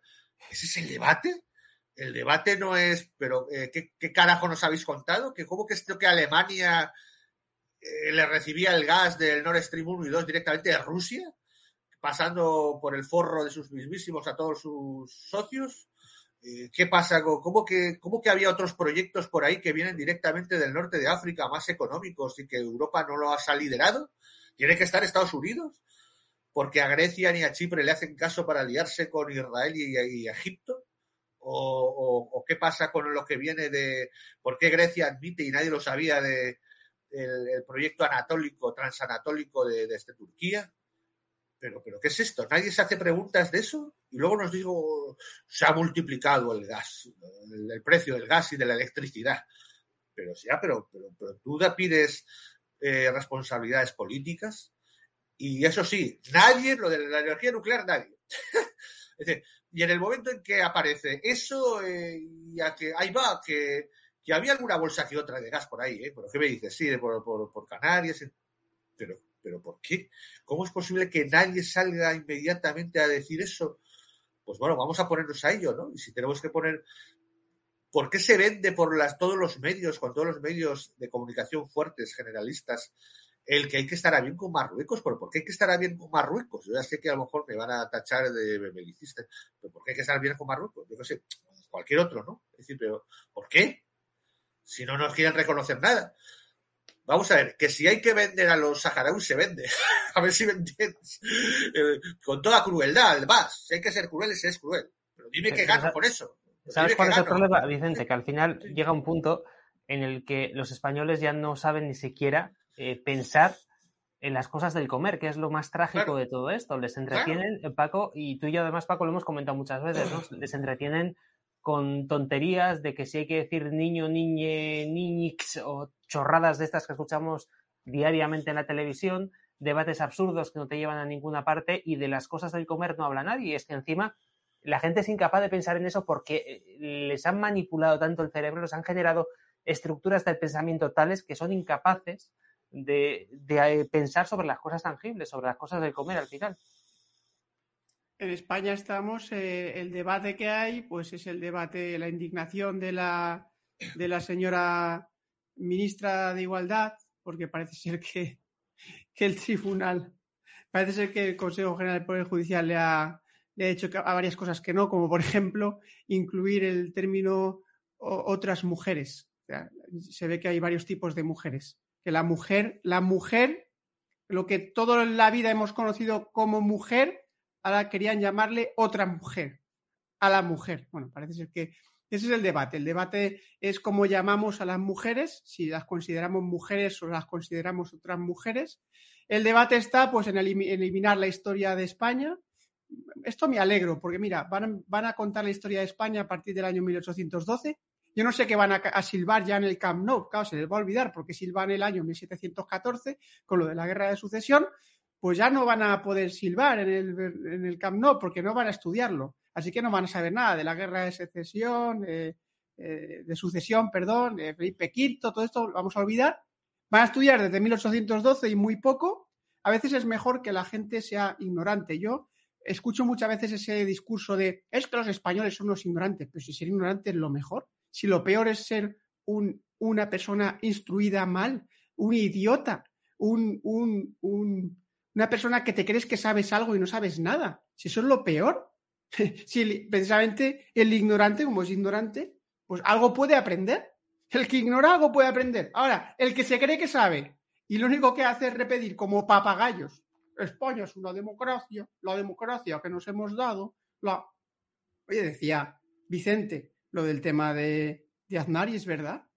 ¿Ese es el debate? El debate no es, pero eh, ¿qué, carajo nos habéis contado? ¿Que ¿Cómo que esto que Alemania eh, le recibía el gas del Nord Stream 1 y 2 directamente de Rusia? Pasando por el forro de sus mismísimos a todos sus socios. Eh, ¿Qué pasa? ¿Cómo que, ¿Cómo que había otros proyectos por ahí que vienen directamente del norte de África, más económicos, y que Europa no lo ha liderado? ¿Tiene que estar Estados Unidos? Porque a Grecia ni a Chipre le hacen caso para aliarse con Israel y Egipto o, qué pasa con lo que viene de por qué Grecia admite y nadie lo sabía de el, proyecto anatólico, transanatólico de, de este Turquía. Pero, pero, ¿qué es esto? ¿Nadie se hace preguntas de eso? Y luego nos digo, se ha multiplicado el gas, el, precio del gas y de la electricidad. Pero ya, pero, pero, pero tú pides eh, responsabilidades políticas. Y eso sí, nadie, lo de la energía nuclear, nadie. es decir, y en el momento en que aparece eso, eh, ya que ahí va, que, que, había alguna bolsa que otra de gas por ahí, ¿eh? ¿Pero qué me dices? Sí, por, por, por Canarias. Pero, pero ¿por qué? ¿Cómo es posible que nadie salga inmediatamente a decir eso? Pues bueno, vamos a ponernos a ello, ¿no? Y si tenemos que poner ¿Por qué se vende por las, todos los medios, con todos los medios de comunicación fuertes, generalistas, el que hay que estar bien con Marruecos, pero ¿por qué hay que estar bien con Marruecos? Yo ya sé que a lo mejor me van a tachar de belicista, pero ¿por qué hay que estar bien con Marruecos? Yo no sé, cualquier otro, ¿no? Es decir, pero ¿por qué? Si no nos quieren reconocer nada. Vamos a ver, que si hay que vender a los saharauis, se vende. a ver si me entiendes. Eh, con toda crueldad, vas. Si hay que ser cruel, se es cruel. Pero dime qué gano por eso. ¿Sabes cuál es el problema, Vicente? Que al final llega un punto en el que los españoles ya no saben ni siquiera eh, pensar en las cosas del comer, que es lo más trágico de todo esto. Les entretienen, eh, Paco, y tú y yo además, Paco, lo hemos comentado muchas veces, les entretienen con tonterías de que si hay que decir niño, niñe, niñix o chorradas de estas que escuchamos diariamente en la televisión, debates absurdos que no te llevan a ninguna parte y de las cosas del comer no habla nadie. Y es que encima la gente es incapaz de pensar en eso porque eh, les han manipulado tanto el cerebro, les han generado estructuras del pensamiento tales que son incapaces de, eh, pensar sobre las cosas tangibles, sobre las cosas del comer al final. En España estamos, eh, el debate que hay, pues es el debate, la indignación de la, de la señora ministra de Igualdad, porque parece ser que, que el tribunal, parece ser que el Consejo General del Poder Judicial le ha, le ha hecho a varias cosas que no, como por ejemplo incluir el término otras mujeres. Se ve que hay varios tipos de mujeres. Que la mujer, la mujer, lo que toda la vida hemos conocido como mujer, ahora querían llamarle otra mujer, a la mujer. Bueno, parece ser que ese es el debate. El debate es cómo llamamos a las mujeres, si las consideramos mujeres o las consideramos otras mujeres. El debate está pues en eliminar la historia de España, esto me alegro, porque mira, van, van, a contar la historia de España a partir del año 1812. Yo no sé qué van a, silbar ya en el Camp Nou, claro, se les va a olvidar porque silban el año 1714 con lo de la guerra de sucesión, pues ya no van a poder silbar en el, en el Camp Nou porque no van a estudiarlo. Así que no van a saber nada de la guerra de secesión, eh, eh, de sucesión, perdón, de Felipe V, todo esto lo vamos a olvidar. Van a estudiar desde 1812 y muy poco. A veces es mejor que la gente sea ignorante. Yo escucho muchas veces ese discurso de es que los españoles son unos ignorantes, pero si ser ignorante es lo mejor, si lo peor es ser un, una persona instruida mal, un idiota, un, un, un, una persona que te crees que sabes algo y no sabes nada, si eso es lo peor, si precisamente el ignorante, como es ignorante, pues algo puede aprender. El que ignora algo puede aprender. Ahora, el que se cree que sabe y lo único que hace es repetir como papagayos España es una democracia, la democracia que nos hemos dado, la... Oye, decía Vicente, lo del tema de, de Aznar, y es verdad,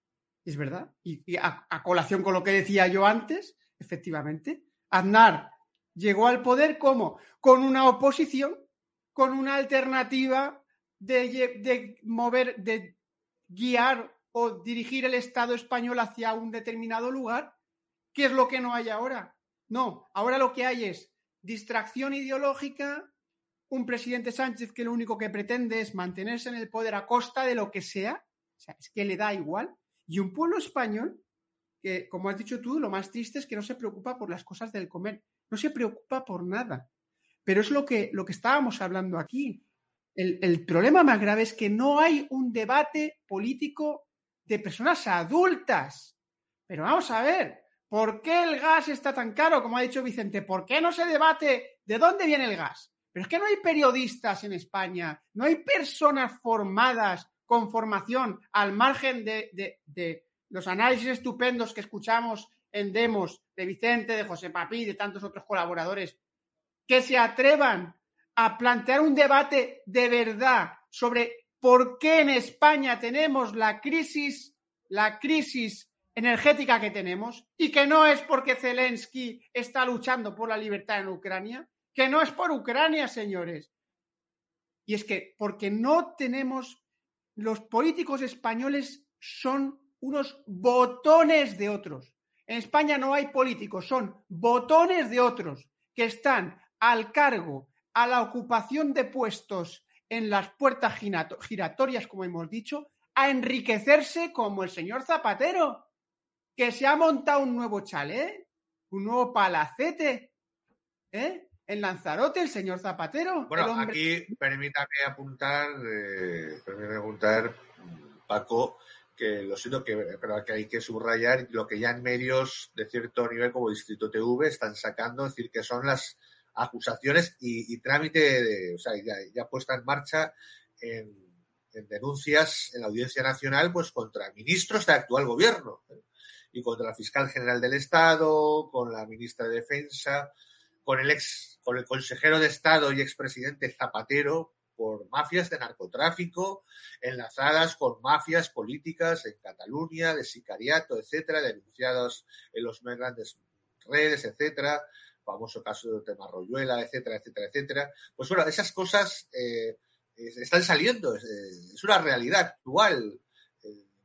es verdad. Y, a, colación con lo que decía yo antes, efectivamente, Aznar llegó al poder como con una oposición, con una alternativa de, de mover, de guiar o dirigir el Estado español hacia un determinado lugar, ¿qué es lo que no hay ahora? No, ahora lo que hay es distracción ideológica, un presidente Sánchez que lo único que pretende es mantenerse en el poder a costa de lo que sea, o sea, es que le da igual, y un pueblo español que, como has dicho tú, lo más triste es que no se preocupa por las cosas del comer, no se preocupa por nada. Pero es lo que, lo que estábamos hablando aquí. El, el problema más grave es que no hay un debate político de personas adultas. Pero vamos a ver, ¿Por qué el gas está tan caro? Como ha dicho Vicente, ¿por qué no se debate de dónde viene el gas? Pero es que no hay periodistas en España, no hay personas formadas con formación al margen de, los análisis estupendos que escuchamos en Demos de Vicente, de José Papí de tantos otros colaboradores, que se atrevan a plantear un debate de verdad sobre por qué en España tenemos la crisis, la crisis energética que tenemos y que no es porque Zelensky está luchando por la libertad en Ucrania, que no es por Ucrania, señores. Y es que porque no tenemos, los políticos españoles son unos botones de otros. En España no hay políticos, son botones de otros que están al cargo, a la ocupación de puestos en las puertas giratorias, como hemos dicho, a enriquecerse como el señor Zapatero que se ha montado un nuevo chalet, un nuevo palacete, ¿eh? En Lanzarote, el señor Zapatero. Bueno, hombre... aquí permítame apuntar, eh, permítame apuntar, Paco, que lo siento, que, pero que hay que subrayar lo que ya en medios de cierto nivel como Distrito TV están sacando, es decir, que son las acusaciones y, y trámite, de, o sea, ya, ya puesta en marcha en, en, denuncias en la Audiencia Nacional, pues contra ministros del actual gobierno. ¿eh? y contra la fiscal general del Estado, con la ministra de Defensa, con el ex, con el consejero de Estado y expresidente Zapatero por mafias de narcotráfico enlazadas con mafias políticas en Cataluña, de sicariato, etcétera, denunciados en los más grandes redes, etcétera, famoso caso de tema etcétera, etcétera, etcétera. Pues bueno, esas cosas eh, están saliendo, es, una realidad actual.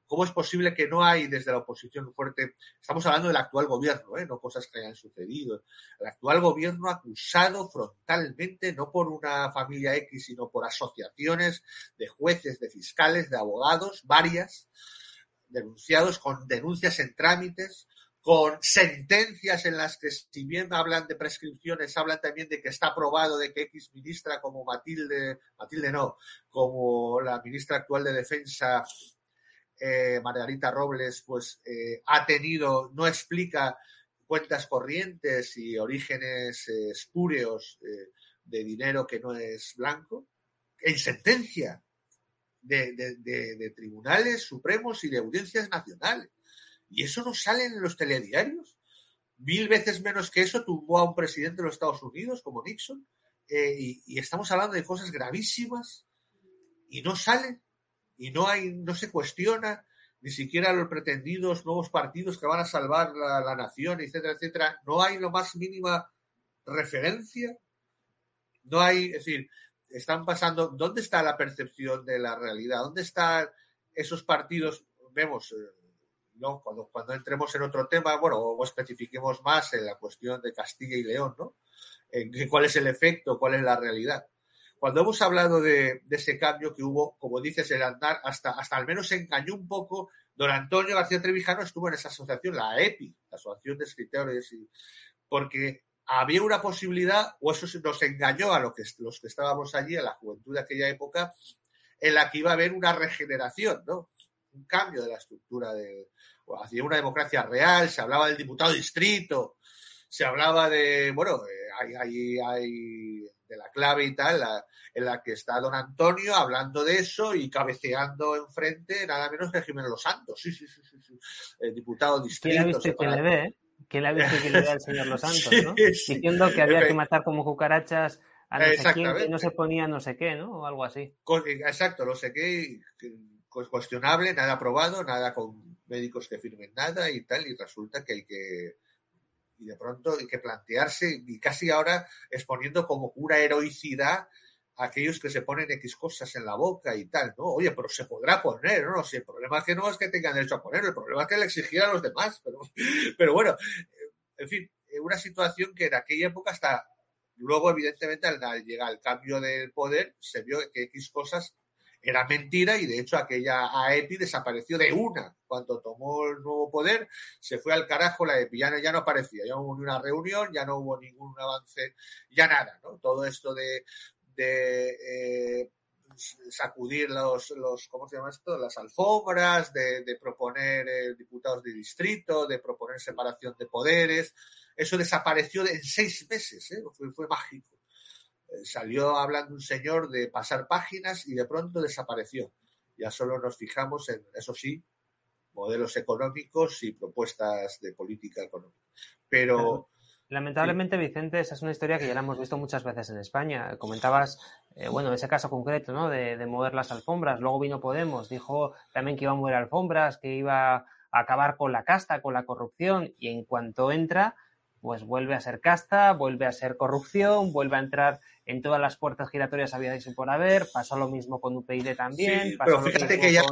¿Cómo es posible que no hay desde la oposición fuerte? Estamos hablando del actual gobierno, ¿eh? no cosas que hayan sucedido. El actual gobierno acusado frontalmente, no por una familia X, sino por asociaciones de jueces, de fiscales, de abogados, varias, denunciados con denuncias en trámites, con sentencias en las que, si bien hablan de prescripciones, hablan también de que está aprobado de que X ministra como Matilde, Matilde no, como la ministra actual de Defensa eh, Margarita Robles, pues eh, ha tenido, no explica cuentas corrientes y orígenes eh, espúreos de dinero que no es blanco, en sentencia de, tribunales supremos y de audiencias nacionales. Y eso no sale en los telediarios. Mil veces menos que eso tumbó a un presidente de los Estados Unidos como Nixon. y, y, estamos hablando de cosas gravísimas y no salen y no hay, no se cuestiona ni siquiera los pretendidos nuevos partidos que van a salvar la, nación, etcétera, etcétera. No hay lo más mínima referencia. No hay, es decir, están pasando, ¿dónde está la percepción de la realidad? ¿Dónde están esos partidos? Vemos, eh, ¿no? Cuando, cuando entremos en otro tema, bueno, o especifiquemos más en la cuestión de Castilla y León, ¿no? En, ¿Cuál es el efecto? ¿Cuál es la realidad? Cuando hemos hablado de, ese cambio que hubo, como dices, el andar, hasta, hasta al menos se engañó un poco. Don Antonio García Trevijano estuvo en esa asociación, la EPI, la Asociación de Escritores, y, porque había una posibilidad, o eso nos engañó a los que, los que estábamos allí, a la juventud de aquella época, en la que iba a haber una regeneración, ¿no? Un cambio de la estructura de, hacia una democracia real, se hablaba del diputado distrito, se hablaba de, bueno, eh, hay, hay, hay de la clave y tal, en la que está don Antonio hablando de eso y cabeceando enfrente nada menos que Jiménez Los Santos, sí, sí, sí, sí, el diputado distrito. ¿Quién ha visto que le ve? ¿Quién ha visto que le ve al señor Los Santos, no? Diciendo que había que matar como cucarachas a no sé quién, que no se ponía no sé qué, ¿no? O algo así. Exacto, no sé qué, cuestionable, nada aprobado, nada con médicos que firmen nada y tal, y resulta que hay que y de pronto hay que plantearse, y casi ahora exponiendo como una heroicidad a aquellos que se ponen X cosas en la boca y tal, ¿no? Oye, pero se podrá poner, ¿no? Si el problema es que no es que tengan derecho a ponerlo, el problema es que le exigieran a los demás, pero, pero bueno, en fin, una situación que en aquella época hasta luego, evidentemente, al llegar al cambio del poder, se vio que X cosas era mentira y de hecho aquella AEPI desapareció de una. Cuando tomó el nuevo poder, se fue al carajo, la EPI ya no, aparecía, ya no hubo ni una reunión, ya no hubo ningún avance, ya nada, ¿no? Todo esto de, eh, sacudir los, los, ¿cómo se llama esto? Las alfombras, de, proponer eh, diputados de distrito, de proponer separación de poderes, eso desapareció en seis meses, ¿eh? fue mágico salió hablando un señor de pasar páginas y de pronto desapareció. Ya solo nos fijamos en, eso sí, modelos económicos y propuestas de política económica. Pero. Lamentablemente, Vicente, esa es una historia que ya la hemos visto muchas veces en España. Comentabas, eh, bueno, ese caso concreto, ¿no? De, de, mover las alfombras. Luego vino Podemos, dijo también que iba a mover alfombras, que iba a acabar con la casta, con la corrupción, y en cuanto entra, pues vuelve a ser casta, vuelve a ser corrupción, vuelve a entrar en todas las puertas giratorias había y por haber, pasó lo mismo con UPyD también. Sí, pero fíjate que ya,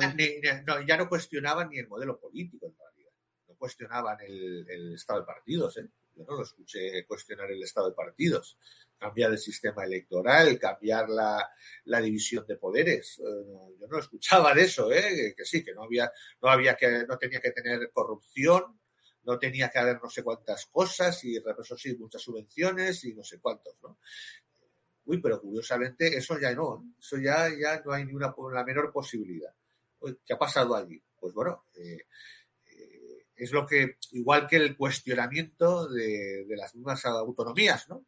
no, ya no cuestionaban ni el modelo político en realidad, no cuestionaban el, estado de partidos, ¿eh? yo no lo escuché cuestionar el estado de partidos, cambiar el sistema electoral, cambiar la, la división de poderes, eh, yo no escuchaba de eso, ¿eh? que, sí, que no había, no había que, no tenía que tener corrupción, no tenía que haber no sé cuántas cosas y eso sí, muchas subvenciones y no sé cuántos, ¿no? Uy, pero curiosamente eso ya no, eso ya, ya no hay ni una, la menor posibilidad. ¿Qué ha pasado allí? Pues bueno, eh, eh, es lo que, igual que el cuestionamiento de, las mismas autonomías, ¿no?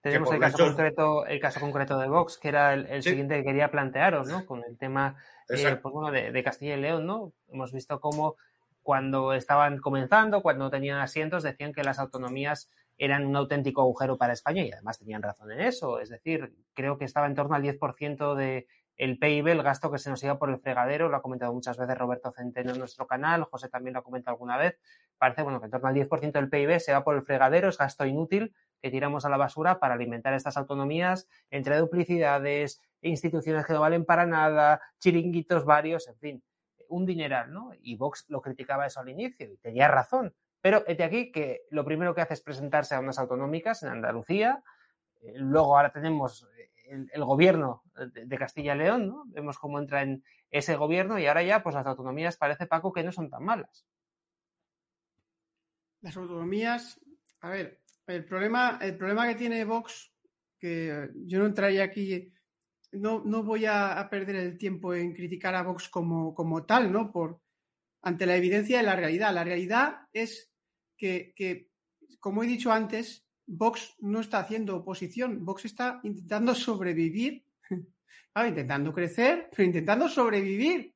Tenemos el caso, concreto, el caso concreto de Vox, que era el, siguiente que quería plantearos, ¿no? Con el tema eh, pues bueno, de, de, Castilla y León, ¿no? Hemos visto cómo cuando estaban comenzando, cuando tenían asientos, decían que las autonomías eran un auténtico agujero para España y además tenían razón en eso. Es decir, creo que estaba en torno al 10% del el PIB, el gasto que se nos iba por el fregadero, lo ha comentado muchas veces Roberto Centeno en nuestro canal, José también lo ha comentado alguna vez. Parece bueno, que en torno al 10% del PIB se va por el fregadero, es gasto inútil, que tiramos a la basura para alimentar estas autonomías entre duplicidades, instituciones que no valen para nada, chiringuitos varios, en fin, un dineral, ¿no? Y Vox lo criticaba eso al inicio y tenía razón. Pero de aquí que lo primero que hace es presentarse a unas autonómicas en Andalucía, eh, luego ahora tenemos el, el gobierno de, Castilla y León, ¿no? Vemos cómo entra en ese gobierno y ahora ya pues las autonomías parece Paco que no son tan malas. Las autonomías, a ver, el problema, el problema que tiene Vox, que yo no entraría aquí, no, voy a, perder el tiempo en criticar a Vox como, tal, ¿no? Por, ante la evidencia de la realidad. La realidad es que, como he dicho antes, Vox no está haciendo oposición, Vox está intentando sobrevivir, intentando crecer, pero intentando sobrevivir,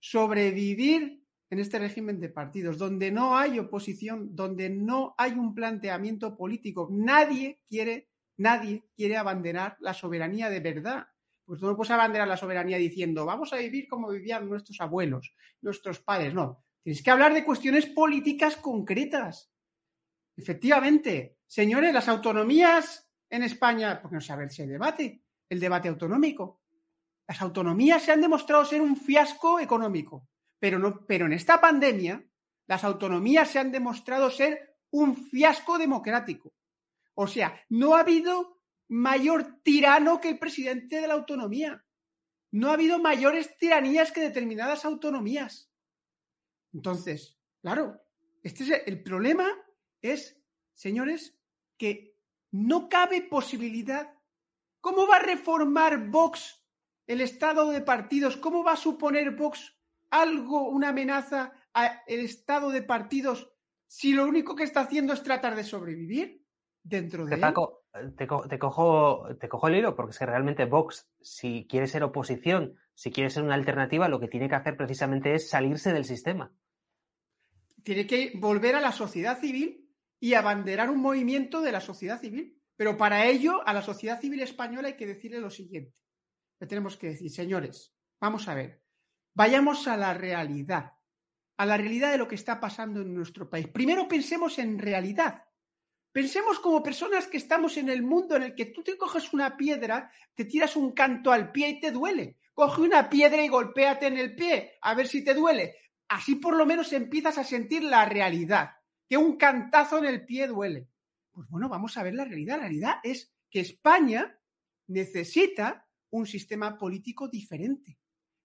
sobrevivir en este régimen de partidos, donde no hay oposición, donde no hay un planteamiento político. Nadie quiere, nadie quiere abanderar la soberanía de verdad. Pues no puedes abanderar la soberanía diciendo, vamos a vivir como vivían nuestros abuelos, nuestros padres. No, tienes que hablar de cuestiones políticas concretas. Efectivamente, señores, las autonomías en España, porque no se ver si debate, el debate autonómico. Las autonomías se han demostrado ser un fiasco económico, pero, no, pero en esta pandemia las autonomías se han demostrado ser un fiasco democrático. O sea, no ha habido mayor tirano que el presidente de la autonomía. No ha habido mayores tiranías que determinadas autonomías. Entonces, claro, este es el problema es, señores, que no cabe posibilidad. ¿Cómo va a reformar Vox el estado de partidos? ¿Cómo va a suponer Vox algo, una amenaza al estado de partidos si lo único que está haciendo es tratar de sobrevivir dentro de... Paco, te, cojo, te cojo el hilo porque es que realmente Vox, si quiere ser oposición, si quiere ser una alternativa, lo que tiene que hacer precisamente es salirse del sistema. Tiene que volver a la sociedad civil y abanderar un movimiento de la sociedad civil. Pero para ello, a la sociedad civil española hay que decirle lo siguiente. Le tenemos que decir, señores, vamos a ver, vayamos a la realidad, a la realidad de lo que está pasando en nuestro país. Primero pensemos en realidad. Pensemos como personas que estamos en el mundo en el que tú te coges una piedra, te tiras un canto al pie y te duele. Coge una piedra y golpéate en el pie, a ver si te duele. Así por lo menos empiezas a sentir la realidad que un cantazo en el pie duele. Pues bueno, vamos a ver la realidad. La realidad es que España necesita un sistema político diferente,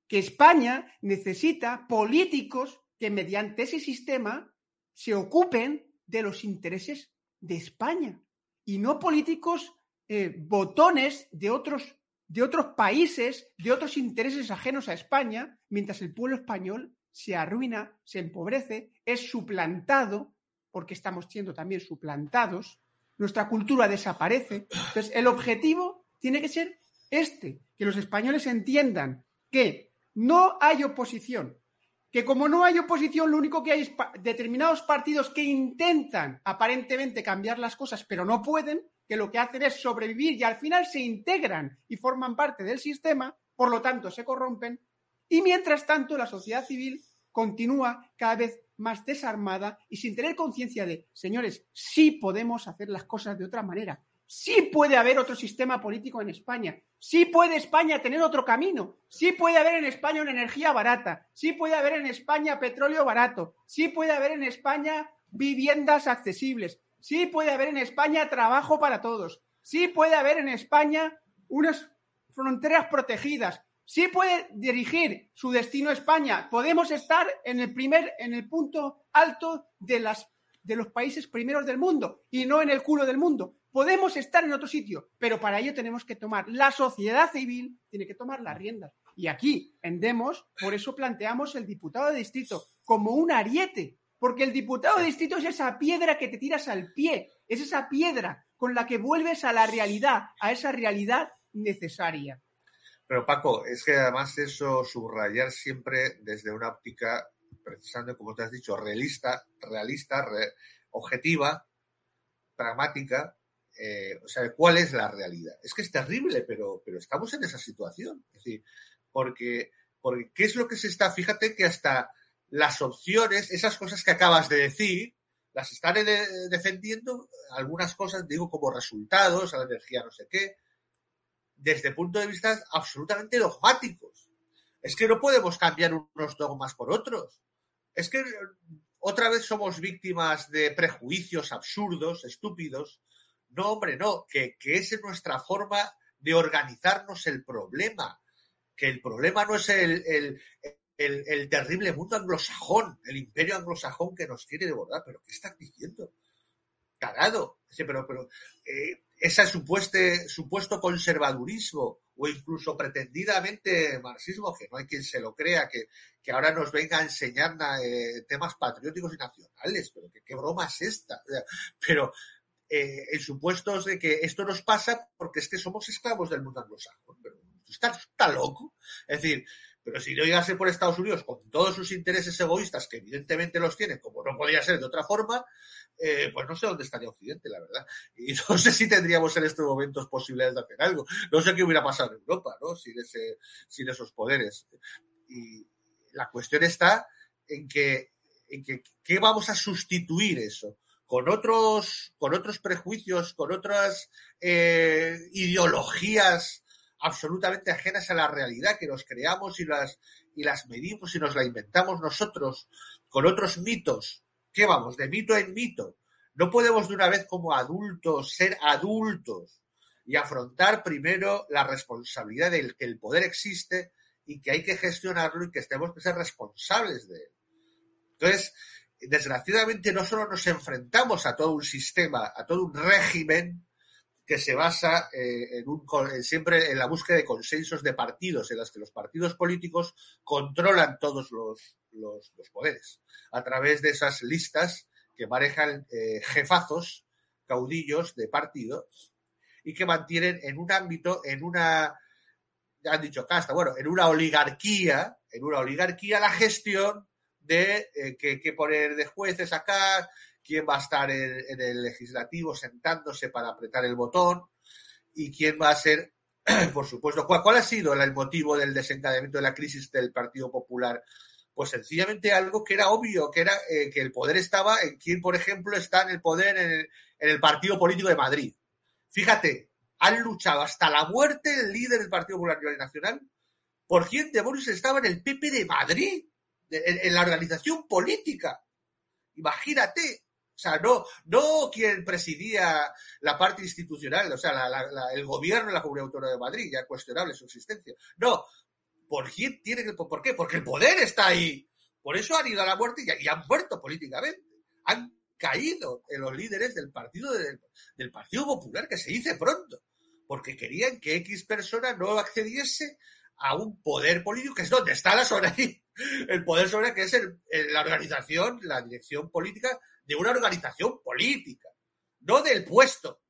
que España necesita políticos que mediante ese sistema se ocupen de los intereses de España y no políticos eh, botones de otros, de otros países, de otros intereses ajenos a España, mientras el pueblo español se arruina, se empobrece, es suplantado porque estamos siendo también suplantados, nuestra cultura desaparece. Entonces, el objetivo tiene que ser este, que los españoles entiendan que no hay oposición, que como no hay oposición, lo único que hay es determinados partidos que intentan aparentemente cambiar las cosas, pero no pueden, que lo que hacen es sobrevivir y al final se integran y forman parte del sistema, por lo tanto se corrompen, y mientras tanto la sociedad civil continúa cada vez más desarmada y sin tener conciencia de, señores, sí podemos hacer las cosas de otra manera. Sí puede haber otro sistema político en España. Sí puede España tener otro camino. Sí puede haber en España una energía barata. Sí puede haber en España petróleo barato. Sí puede haber en España viviendas accesibles. Sí puede haber en España trabajo para todos. Sí puede haber en España unas fronteras protegidas sí puede dirigir su destino a España. Podemos estar en el primer, en el punto alto de, las, de los países primeros del mundo y no en el culo del mundo. Podemos estar en otro sitio, pero para ello tenemos que tomar, la sociedad civil tiene que tomar las riendas. Y aquí, en Demos, por eso planteamos el diputado de distrito como un ariete, porque el diputado de distrito es esa piedra que te tiras al pie, es esa piedra con la que vuelves a la realidad, a esa realidad necesaria. Pero Paco, es que además eso subrayar siempre desde una óptica, precisamente como te has dicho, realista, realista, re, objetiva, pragmática, eh, o sea, ¿cuál es la realidad? Es que es terrible, pero, pero estamos en esa situación. Es decir, porque, porque, ¿qué es lo que se está? Fíjate que hasta las opciones, esas cosas que acabas de decir, las están eh, defendiendo algunas cosas, digo, como resultados, a la energía no sé qué, desde punto de vista absolutamente dogmáticos. Es que no podemos cambiar unos dogmas por otros. Es que otra vez somos víctimas de prejuicios absurdos, estúpidos. No, hombre, no, que, que es nuestra forma de organizarnos el problema. Que el problema no es el, el, el, terrible mundo anglosajón, el imperio anglosajón que nos quiere devorar. ¿Pero qué estás diciendo? Cagado. Pero, pero eh, ese supuesto, supuesto conservadurismo o incluso pretendidamente marxismo, que no hay quien se lo crea, que, que ahora nos venga a enseñar eh, temas patrióticos y nacionales. Pero ¿qué, qué broma es esta? Pero eh, en supuestos de que esto nos pasa porque es que somos esclavos del mundo anglosajón. Pero está, está loco. Es decir, pero si no llegase por Estados Unidos con todos sus intereses egoístas, que evidentemente los tienen, como no podía ser de otra forma, eh, pues no sé dónde estaría Occidente, la verdad. Y no sé si tendríamos en estos momentos posibilidades de hacer algo. No sé qué hubiera pasado en Europa, ¿no? Sin, ese, sin esos poderes. Y la cuestión está en que, en que, ¿qué vamos a sustituir eso? Con otros, con otros prejuicios, con otras eh, ideologías absolutamente ajenas a la realidad que nos creamos y las, y las medimos y nos la inventamos nosotros con otros mitos. ¿Qué vamos? De mito en mito. No podemos de una vez como adultos ser adultos y afrontar primero la responsabilidad de que el poder existe y que hay que gestionarlo y que tenemos que ser responsables de él. Entonces, desgraciadamente no solo nos enfrentamos a todo un sistema, a todo un régimen que se basa eh, en un, siempre en la búsqueda de consensos de partidos, en las que los partidos políticos controlan todos los, poderes a través de esas listas que manejan eh, jefazos, caudillos de partido y que mantienen en un ámbito, en una, han dicho casta, bueno, en una oligarquía, en una oligarquía la gestión de eh, que poner de jueces acá, quién va a estar en, el legislativo sentándose para apretar el botón y quién va a ser, por supuesto, ¿cuál, cuál ha sido el motivo del desencadenamiento de la crisis del Partido Popular? Pues sencillamente algo que era obvio, que era eh, que el poder estaba en quién, por ejemplo, está en el poder en el, en el Partido Político de Madrid. Fíjate, han luchado hasta la muerte el líder del Partido Popular nacional por quién demonios estaba en el PP de Madrid, en, la organización política. Imagínate, o sea, no, no quien presidía la parte institucional, o sea, la, la, el gobierno de la Comunidad Autónoma de Madrid, ya cuestionable su existencia. No, ¿por quién tiene que, por qué? Porque el poder está ahí. Por eso han ido a la muerte y, han muerto políticamente. Han caído en los líderes del partido del, del Partido Popular, que se dice pronto, porque querían que X persona no accediese a un poder político, que es donde está la ahí. El poder sobre que es la organización, la dirección política de una organización política, no del puesto,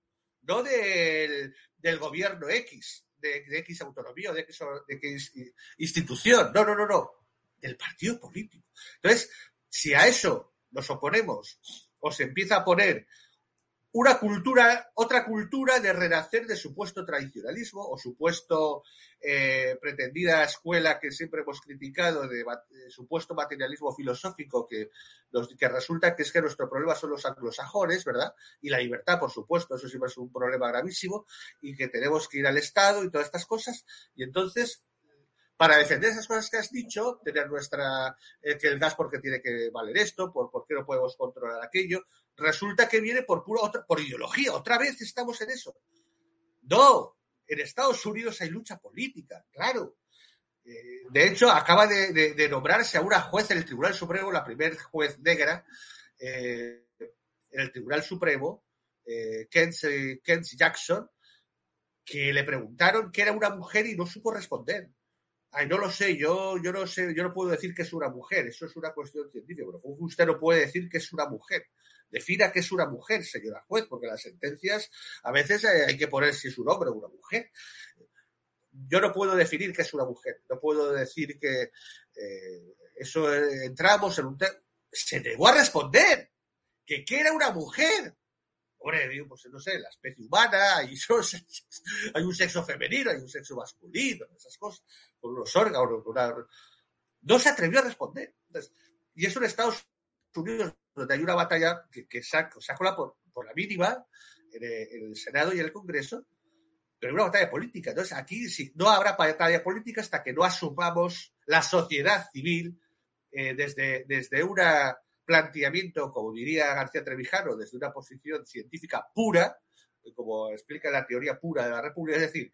no del, gobierno X, de, de, X autonomía o de X, de X institución, no, no, no, no, del partido político. Entonces, si a eso nos oponemos o se empieza a poner una cultura, otra cultura de renacer de supuesto tradicionalismo o supuesto eh, pretendida escuela que siempre hemos criticado de, de, supuesto materialismo filosófico que, los, que resulta que es que nuestro problema son los anglosajones, ¿verdad? Y la libertad, por supuesto, eso siempre es un problema gravísimo y que tenemos que ir al Estado y todas estas cosas. Y entonces, para defender esas cosas que has dicho, tener nuestra, eh, que el gas porque tiene que valer esto, por, qué no podemos controlar aquello, resulta que viene por pura otra, por ideología. Otra vez estamos en eso. No, en Estados Unidos hay lucha política, claro. Eh, de hecho, acaba de, nombrarse a una juez en el Tribunal Supremo, la primer juez negra eh, en el Tribunal Supremo, eh, Jackson, que le preguntaron que era una mujer y no supo responder. Ay, no lo sé, yo, yo no sé, yo no puedo decir que es una mujer, eso es una cuestión científica, pero usted no puede decir que es una mujer. Defina que es una mujer, señora juez, porque las sentencias a veces eh, hay que poner si es un hombre o una mujer. Yo no puedo definir que es una mujer, no puedo decir que eh, eso eh, entramos en un tema. Se negó a responder que, que era una mujer. Hombre, digo, pues no sé, la especie humana, hay, hay un sexo femenino, hay un sexo masculino, esas cosas, con unos órganos, no se atrevió a responder. Y eso en Estados Unidos donde hay una batalla que, que se, ha, colado por, la mínima en el, Senado y en el Congreso, pero una batalla política. Entonces, aquí sí, no habrá batalla política hasta que no asumamos la sociedad civil eh, desde, desde un planteamiento, como diría García Trevijano, desde una posición científica pura, como explica la teoría pura de la República, es decir,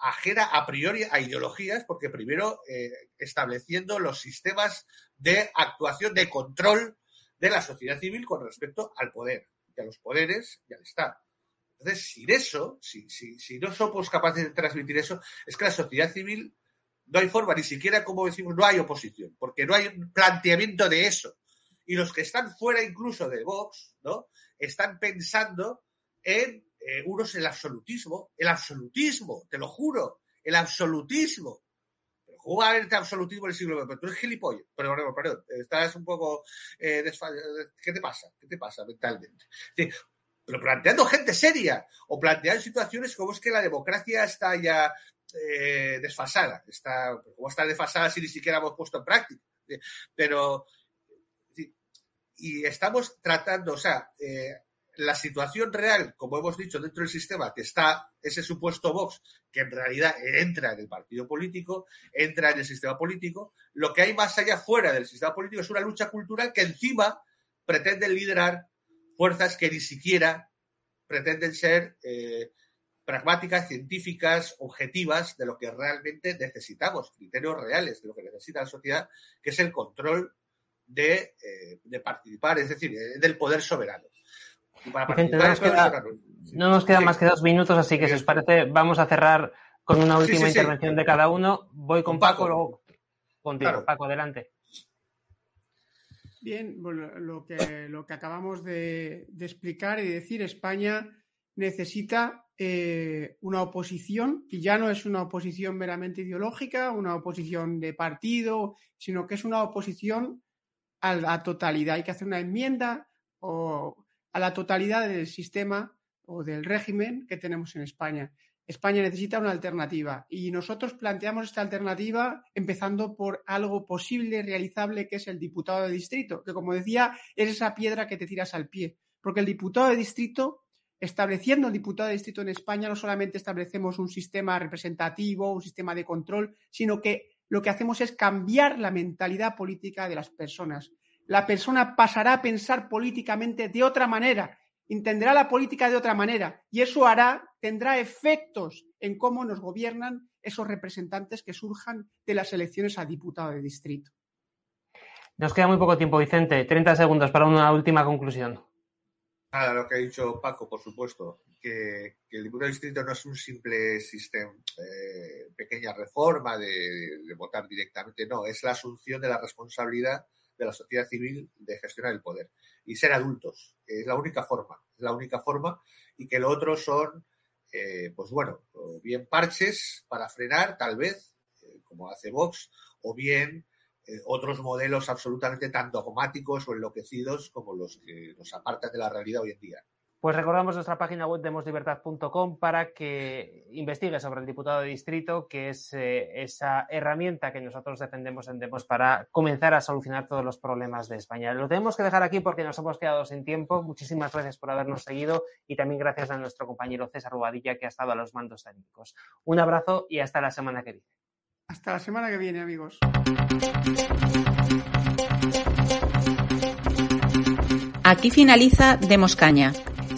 ajena a priori a ideologías, porque primero eh, estableciendo los sistemas de actuación, de control de la sociedad civil con respecto al poder, y a los poderes y al Estado. Entonces, sin eso, si, si, si no somos capaces de transmitir eso, es que la sociedad civil no hay forma, ni siquiera, como decimos, no hay oposición, porque no hay un planteamiento de eso. Y los que están fuera incluso de Vox, ¿no? Están pensando en eh, unos el absolutismo, el absolutismo, te lo juro, el absolutismo. ¿Cómo va a haber absolutismo en el siglo XX? Pero tú eres gilipollas. Perdón, perdón, perdón. Estás un poco eh, ¿Qué te pasa? ¿Qué te pasa mentalmente? pero planteando gente seria o planteando situaciones como es que la democracia está ya eh, desfasada. Está, ¿Cómo está desfasada si ni siquiera hemos puesto en práctica? Pero, y estamos tratando, o sea, eh, la situación real, como hemos dicho, dentro del sistema, que está ese supuesto Vox, que en realidad entra en el partido político, entra en el sistema político, lo que hay más allá fuera del sistema político es una lucha cultural que encima pretende liderar fuerzas que ni siquiera pretenden ser eh, pragmáticas, científicas, objetivas de lo que realmente necesitamos, criterios reales de lo que necesita la sociedad, que es el control de, eh, participar, es decir, eh, del poder soberano no nos queda, más que dos minutos, así que si os parece, vamos a cerrar con una última intervención de cada uno. Voy con, Paco, luego contigo. Paco, adelante. Bien, lo, que, lo que acabamos de, explicar y decir, España necesita eh, una oposición, y ya no es una oposición meramente ideológica, una oposición de partido, sino que es una oposición a la totalidad. Hay que hacer una enmienda o a la totalidad del sistema o del régimen que tenemos en España. España necesita una alternativa y nosotros planteamos esta alternativa empezando por algo posible, realizable, que es el diputado de distrito, que como decía, es esa piedra que te tiras al pie. Porque el diputado de distrito, estableciendo el diputado de distrito en España, no solamente establecemos un sistema representativo, un sistema de control, sino que lo que hacemos es cambiar la mentalidad política de las personas la persona pasará a pensar políticamente de otra manera, entenderá la política de otra manera y eso hará, tendrá efectos en cómo nos gobiernan esos representantes que surjan de las elecciones a diputado de distrito. Nos queda muy poco tiempo, Vicente. 30 segundos para una última conclusión. Nada, lo que ha dicho Paco, por supuesto, que, el diputado de distrito no es un simple sistema, eh, pequeña reforma de, votar directamente, no, es la asunción de la responsabilidad de la sociedad civil de gestionar el poder y ser adultos. Es la única forma, es la única forma y que lo otro son, eh, pues bueno, bien parches para frenar, tal vez, eh, como hace Vox, o bien eh, otros modelos absolutamente tan dogmáticos o enloquecidos como los que nos apartan de la realidad hoy en día. Pues recordamos nuestra página web demoslibertad.com para que investigue sobre el diputado de distrito, que es eh, esa herramienta que nosotros defendemos en Demos para comenzar a solucionar todos los problemas de España. Lo tenemos que dejar aquí porque nos hemos quedado sin tiempo. Muchísimas gracias por habernos seguido y también gracias a nuestro compañero César Rubadilla que ha estado a los mandos técnicos. Un abrazo y hasta la semana que viene. Hasta la semana que viene, amigos. Aquí finaliza Demos Caña